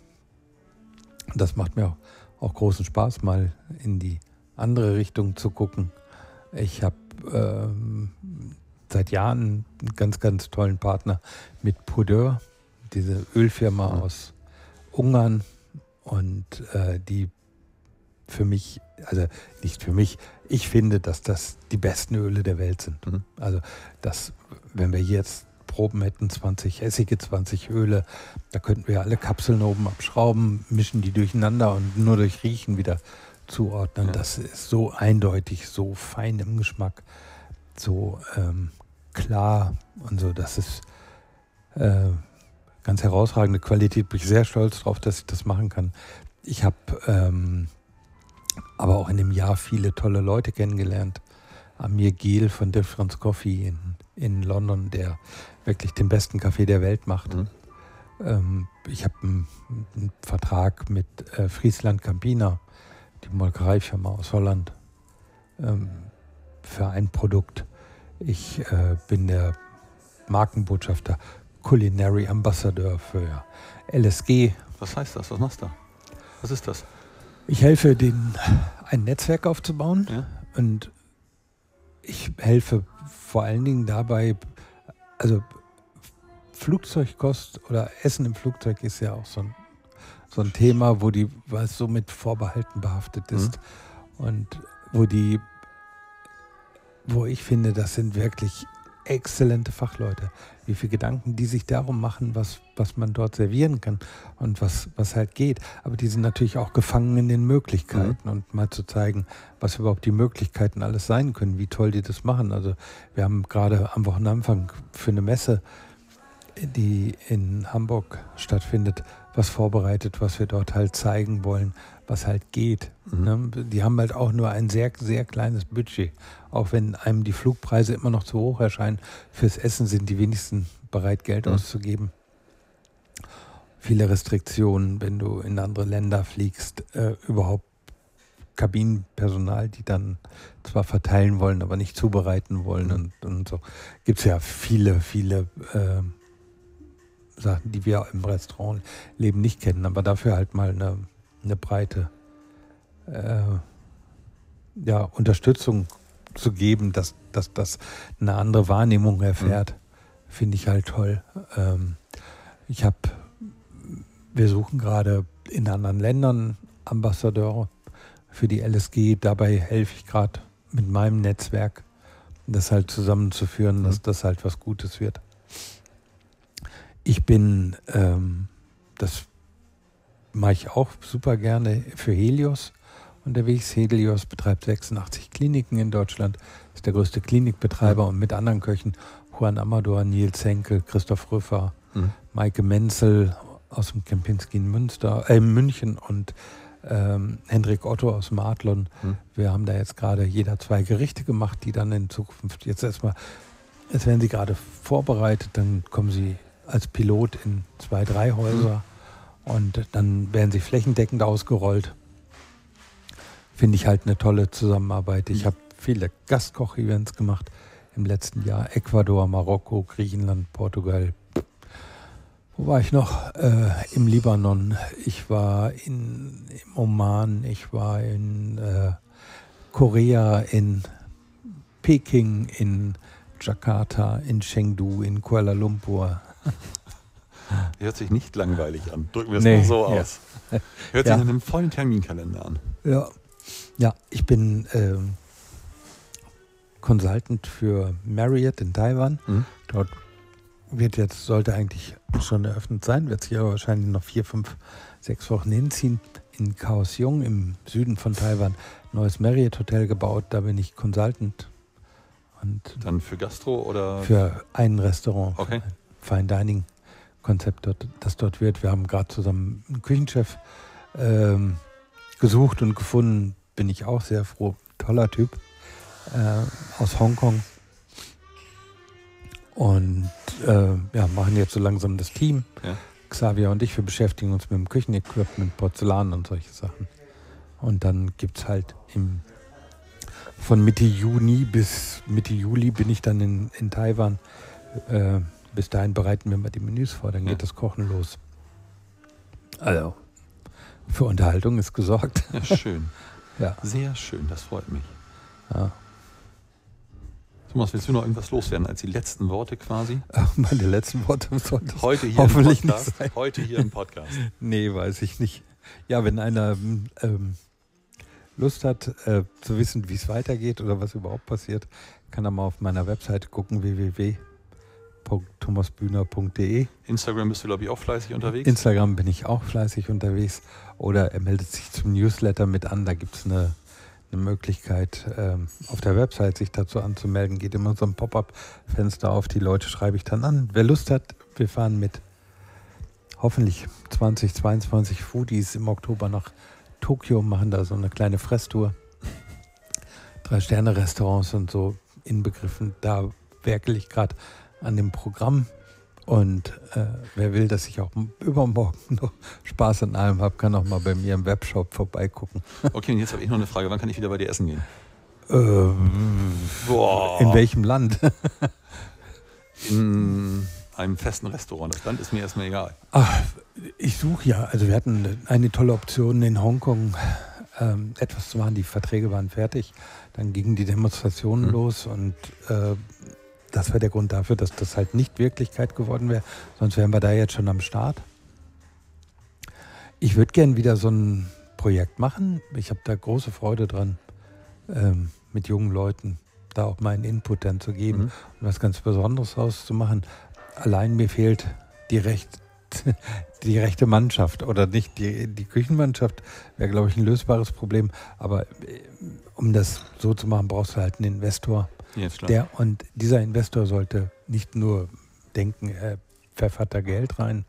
Das macht mir auch großen Spaß, mal in die andere Richtung zu gucken. Ich habe ähm, seit Jahren einen ganz, ganz tollen Partner mit Pudeur, diese Ölfirma mhm. aus Ungarn und äh, die für mich, also nicht für mich, ich finde, dass das die besten Öle der Welt sind. Mhm. Also, dass, wenn wir jetzt Proben hätten, 20 Essige, 20 Öle. Da könnten wir alle Kapseln oben abschrauben, mischen die durcheinander und nur durch Riechen wieder zuordnen. Ja. Das ist so eindeutig, so fein im Geschmack, so ähm, klar und so. Das ist äh, ganz herausragende Qualität. Bin ich sehr stolz darauf, dass ich das machen kann. Ich habe ähm, aber auch in dem Jahr viele tolle Leute kennengelernt. Amir Giel von Difference Coffee in, in London, der wirklich den besten Kaffee der Welt macht. Mhm. Ähm, ich habe einen, einen, Vertrag mit äh, Friesland Campina, die Molkereifirma aus Holland, ähm, für ein Produkt. Ich äh, bin der Markenbotschafter, Culinary Ambassador für LSG. Was heißt das? Was machst du? Was ist das? Ich helfe, den, ein Netzwerk aufzubauen ja? und ich helfe vor allen Dingen dabei, also Flugzeugkost oder Essen im Flugzeug ist ja auch so ein, so ein Thema, wo die, was so mit Vorbehalten behaftet ist. Mhm. Und wo die, wo ich finde, das sind wirklich exzellente Fachleute. Wie viele Gedanken die sich darum machen, was, was man dort servieren kann und was, was halt geht. Aber die sind natürlich auch gefangen in den Möglichkeiten mhm. und mal zu zeigen, was überhaupt die Möglichkeiten alles sein können, wie toll die das machen. Also wir haben gerade am Wochenanfang für eine Messe, die in Hamburg stattfindet, was vorbereitet, was wir dort halt zeigen wollen, was halt geht. Mhm. Ne? Die haben halt auch nur ein sehr, sehr kleines Budget. Auch wenn einem die Flugpreise immer noch zu hoch erscheinen, fürs Essen sind die wenigsten bereit, Geld mhm. auszugeben. Viele Restriktionen, wenn du in andere Länder fliegst, äh, überhaupt Kabinenpersonal, die dann zwar verteilen wollen, aber nicht zubereiten wollen mhm. und, und so. Gibt es ja viele, viele äh, Sachen, die wir im Restaurantleben nicht kennen, aber dafür halt mal eine, eine breite äh, ja, Unterstützung zu geben, dass, dass das eine andere Wahrnehmung erfährt, mhm. finde ich halt toll. Ähm, ich habe, wir suchen gerade in anderen Ländern Ambassadeure für die LSG. Dabei helfe ich gerade mit meinem Netzwerk, das halt zusammenzuführen, mhm. dass das halt was Gutes wird. Ich bin, ähm, das mache ich auch super gerne für Helios unterwegs. Helios betreibt 86 Kliniken in Deutschland, ist der größte Klinikbetreiber und mit anderen Köchen Juan Amador, Nils Henkel, Christoph Rüffer, mhm. Maike Menzel aus dem Kempinski in Münster, äh, München und ähm, Hendrik Otto aus dem Adlon. Mhm. Wir haben da jetzt gerade jeder zwei Gerichte gemacht, die dann in Zukunft jetzt erstmal, jetzt werden sie gerade vorbereitet, dann kommen sie als Pilot in zwei, drei Häuser mhm. Und dann werden sie flächendeckend ausgerollt. Finde ich halt eine tolle Zusammenarbeit. Ich mhm. habe viele Gastkoch-Events gemacht im letzten Jahr. Ecuador, Marokko, Griechenland, Portugal. Wo war ich noch? Äh, Im Libanon. Ich war in, im Oman. Ich war in äh, Korea, in Peking, in Jakarta, in Chengdu, in Kuala Lumpur, Hört sich nicht langweilig an. Drücken wir es nee, mal so ja. aus. Hört sich ja. nach einem vollen Terminkalender an. Ja, ja ich bin ähm, Consultant für Marriott in Taiwan. Mhm. Dort wird jetzt, sollte eigentlich schon eröffnet sein, wird sich aber wahrscheinlich noch vier, fünf, sechs Wochen hinziehen. In Kaohsiung im Süden von Taiwan neues Marriott Hotel gebaut. Da bin ich Consultant. Und Dann für Gastro oder? Für ein Restaurant. Okay. Fine Dining Konzept, dort, das dort wird. Wir haben gerade zusammen einen Küchenchef ähm, gesucht und gefunden. Bin ich auch sehr froh. Toller Typ äh, aus Hongkong. Und äh, ja, machen jetzt so langsam das Team. Ja. Xavier und ich, wir beschäftigen uns mit dem Küchenequipment, Porzellan und solche Sachen. Und dann gibt es halt im, von Mitte Juni bis Mitte Juli bin ich dann in, in Taiwan. Äh, bis dahin bereiten wir mal die Menüs vor, dann geht ja. das Kochen los. Also, für Unterhaltung ist gesorgt. Ja, schön. ja. Sehr schön, das freut mich. Ja. Thomas, willst du noch irgendwas loswerden als die letzten Worte quasi? Ach, meine letzten Worte sollten heute hier hoffentlich im Podcast. Nicht sein. Heute hier im Podcast. nee, weiß ich nicht. Ja, wenn einer ähm, Lust hat äh, zu wissen, wie es weitergeht oder was überhaupt passiert, kann er mal auf meiner Webseite gucken, www thomasbühner.de. Instagram bist du, glaube ich, auch fleißig unterwegs? Instagram bin ich auch fleißig unterwegs. Oder er meldet sich zum Newsletter mit an. Da gibt es eine, eine, Möglichkeit, ähm, auf der Website sich dazu anzumelden. Geht immer so ein Pop-up-Fenster auf. Die Leute schreibe ich dann an. Wer Lust hat, wir fahren mit hoffentlich 20, 22 Foodies im Oktober nach Tokio, machen da so eine kleine Fresstour. Drei-Sterne-Restaurants und so inbegriffen. Da werkel ich gerade an dem Programm. Und äh, wer will, dass ich auch übermorgen noch Spaß an allem habe, kann auch mal bei mir im Webshop vorbeigucken. Okay, und jetzt habe ich noch eine Frage. Wann kann ich wieder bei dir essen gehen? Ähm, in welchem Land? in einem festen Restaurant. Das Land ist mir erstmal egal. Ach, ich suche ja. Also wir hatten eine tolle Option in Hongkong. Ähm, etwas zu machen, die Verträge waren fertig. Dann gingen die Demonstrationen mhm. los und äh, das wäre der Grund dafür, dass das halt nicht Wirklichkeit geworden wäre. Sonst wären wir da jetzt schon am Start. Ich würde gern wieder so ein Projekt machen. Ich habe da große Freude dran, ähm, mit jungen Leuten da auch meinen Input dann zu geben mhm. und was ganz Besonderes auszumachen. Allein mir fehlt die recht die rechte Mannschaft oder nicht die, die Küchenmannschaft wäre, glaube ich, ein lösbares Problem. Aber äh, um das so zu machen, brauchst du halt einen Investor. Ja, der, und dieser Investor sollte nicht nur denken, er pfeffert da Geld rein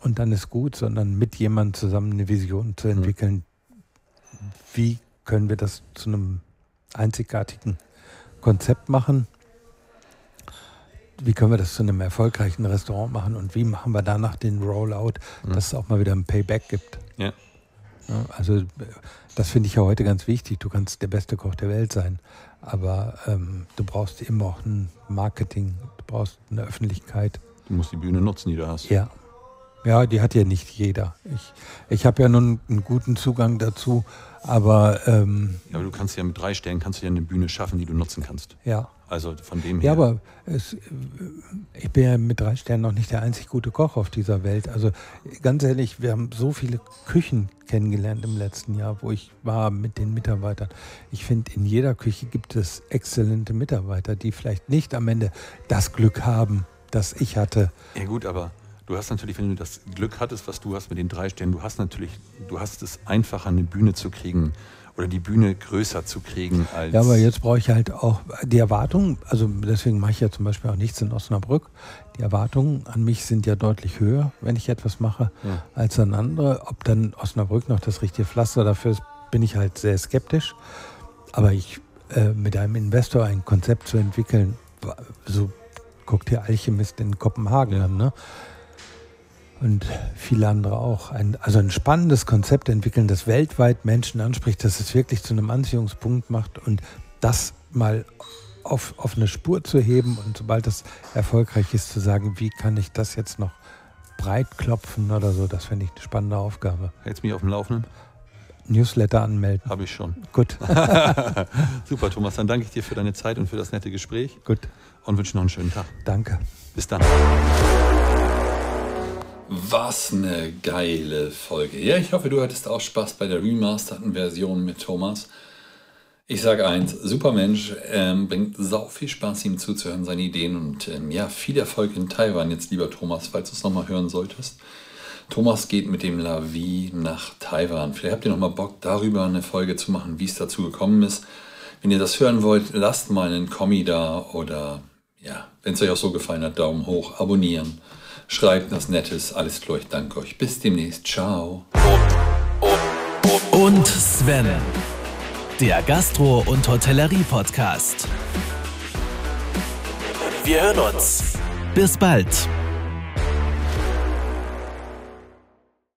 und dann ist gut, sondern mit jemandem zusammen eine Vision zu mhm. entwickeln. Mhm. Wie können wir das zu einem einzigartigen Konzept machen? wie können wir das zu einem erfolgreichen Restaurant machen und wie machen wir danach den Rollout, mhm. dass es auch mal wieder ein Payback gibt. Ja. ja also das finde ich ja heute ganz wichtig. Du kannst der beste Koch der Welt sein, aber ähm, du brauchst immer auch ein Marketing, du brauchst eine Öffentlichkeit. Du musst die Bühne nutzen, die du hast. Ja. Ja, die hat ja nicht jeder. Ich, ich habe ja nun einen guten Zugang dazu, aber... Ähm, ja, aber du kannst ja mit drei Stellen kannst du ja eine Bühne schaffen, die du nutzen kannst. Ja. Also von dem her. Ja, aber es, ich bin ja mit drei Sternen noch nicht der einzig gute Koch auf dieser Welt. Also ganz ehrlich, wir haben so viele Küchen kennengelernt im letzten Jahr, wo ich war mit den Mitarbeitern. Ich finde, in jeder Küche gibt es exzellente Mitarbeiter, die vielleicht nicht am Ende das Glück haben, das ich hatte. Ja gut, aber du hast natürlich, wenn du das Glück hattest, was du hast mit den drei Sternen, du hast natürlich, du hast es einfacher, eine Bühne zu kriegen oder die Bühne größer zu kriegen als. Ja, aber jetzt brauche ich halt auch die Erwartungen, also deswegen mache ich ja zum Beispiel auch nichts in Osnabrück. Die Erwartungen an mich sind ja deutlich höher, wenn ich etwas mache, ja. als an andere. Ob dann Osnabrück noch das richtige Pflaster dafür ist, bin ich halt sehr skeptisch. Aber ich äh, mit einem Investor ein Konzept zu entwickeln, so guckt ihr Alchemist in Kopenhagen ja. an, ne? Und viele andere auch. Ein, also ein spannendes Konzept entwickeln, das weltweit Menschen anspricht, dass es wirklich zu einem Anziehungspunkt macht und das mal auf, auf eine Spur zu heben und sobald das erfolgreich ist, zu sagen, wie kann ich das jetzt noch breit klopfen oder so, das fände ich eine spannende Aufgabe. Hältst mich auf dem Laufenden? Newsletter anmelden. Habe ich schon. Gut. Super, Thomas. Dann danke ich dir für deine Zeit und für das nette Gespräch. Gut. Und wünsche noch einen schönen Tag. Danke. Bis dann. Was eine geile Folge. Ja, ich hoffe, du hattest auch Spaß bei der remasterten Version mit Thomas. Ich sage eins, super Mensch, ähm, bringt sau viel Spaß, ihm zuzuhören, seine Ideen und ähm, ja, viel Erfolg in Taiwan jetzt, lieber Thomas, falls du es nochmal hören solltest. Thomas geht mit dem Lavi nach Taiwan. Vielleicht habt ihr nochmal Bock, darüber eine Folge zu machen, wie es dazu gekommen ist. Wenn ihr das hören wollt, lasst mal einen Kommi da oder ja, wenn es euch auch so gefallen hat, Daumen hoch, abonnieren. Schreibt was Nettes. Alles klar, ich danke euch. Bis demnächst. Ciao. Und Sven, der Gastro- und Hotellerie-Podcast. Wir hören uns. Bis bald.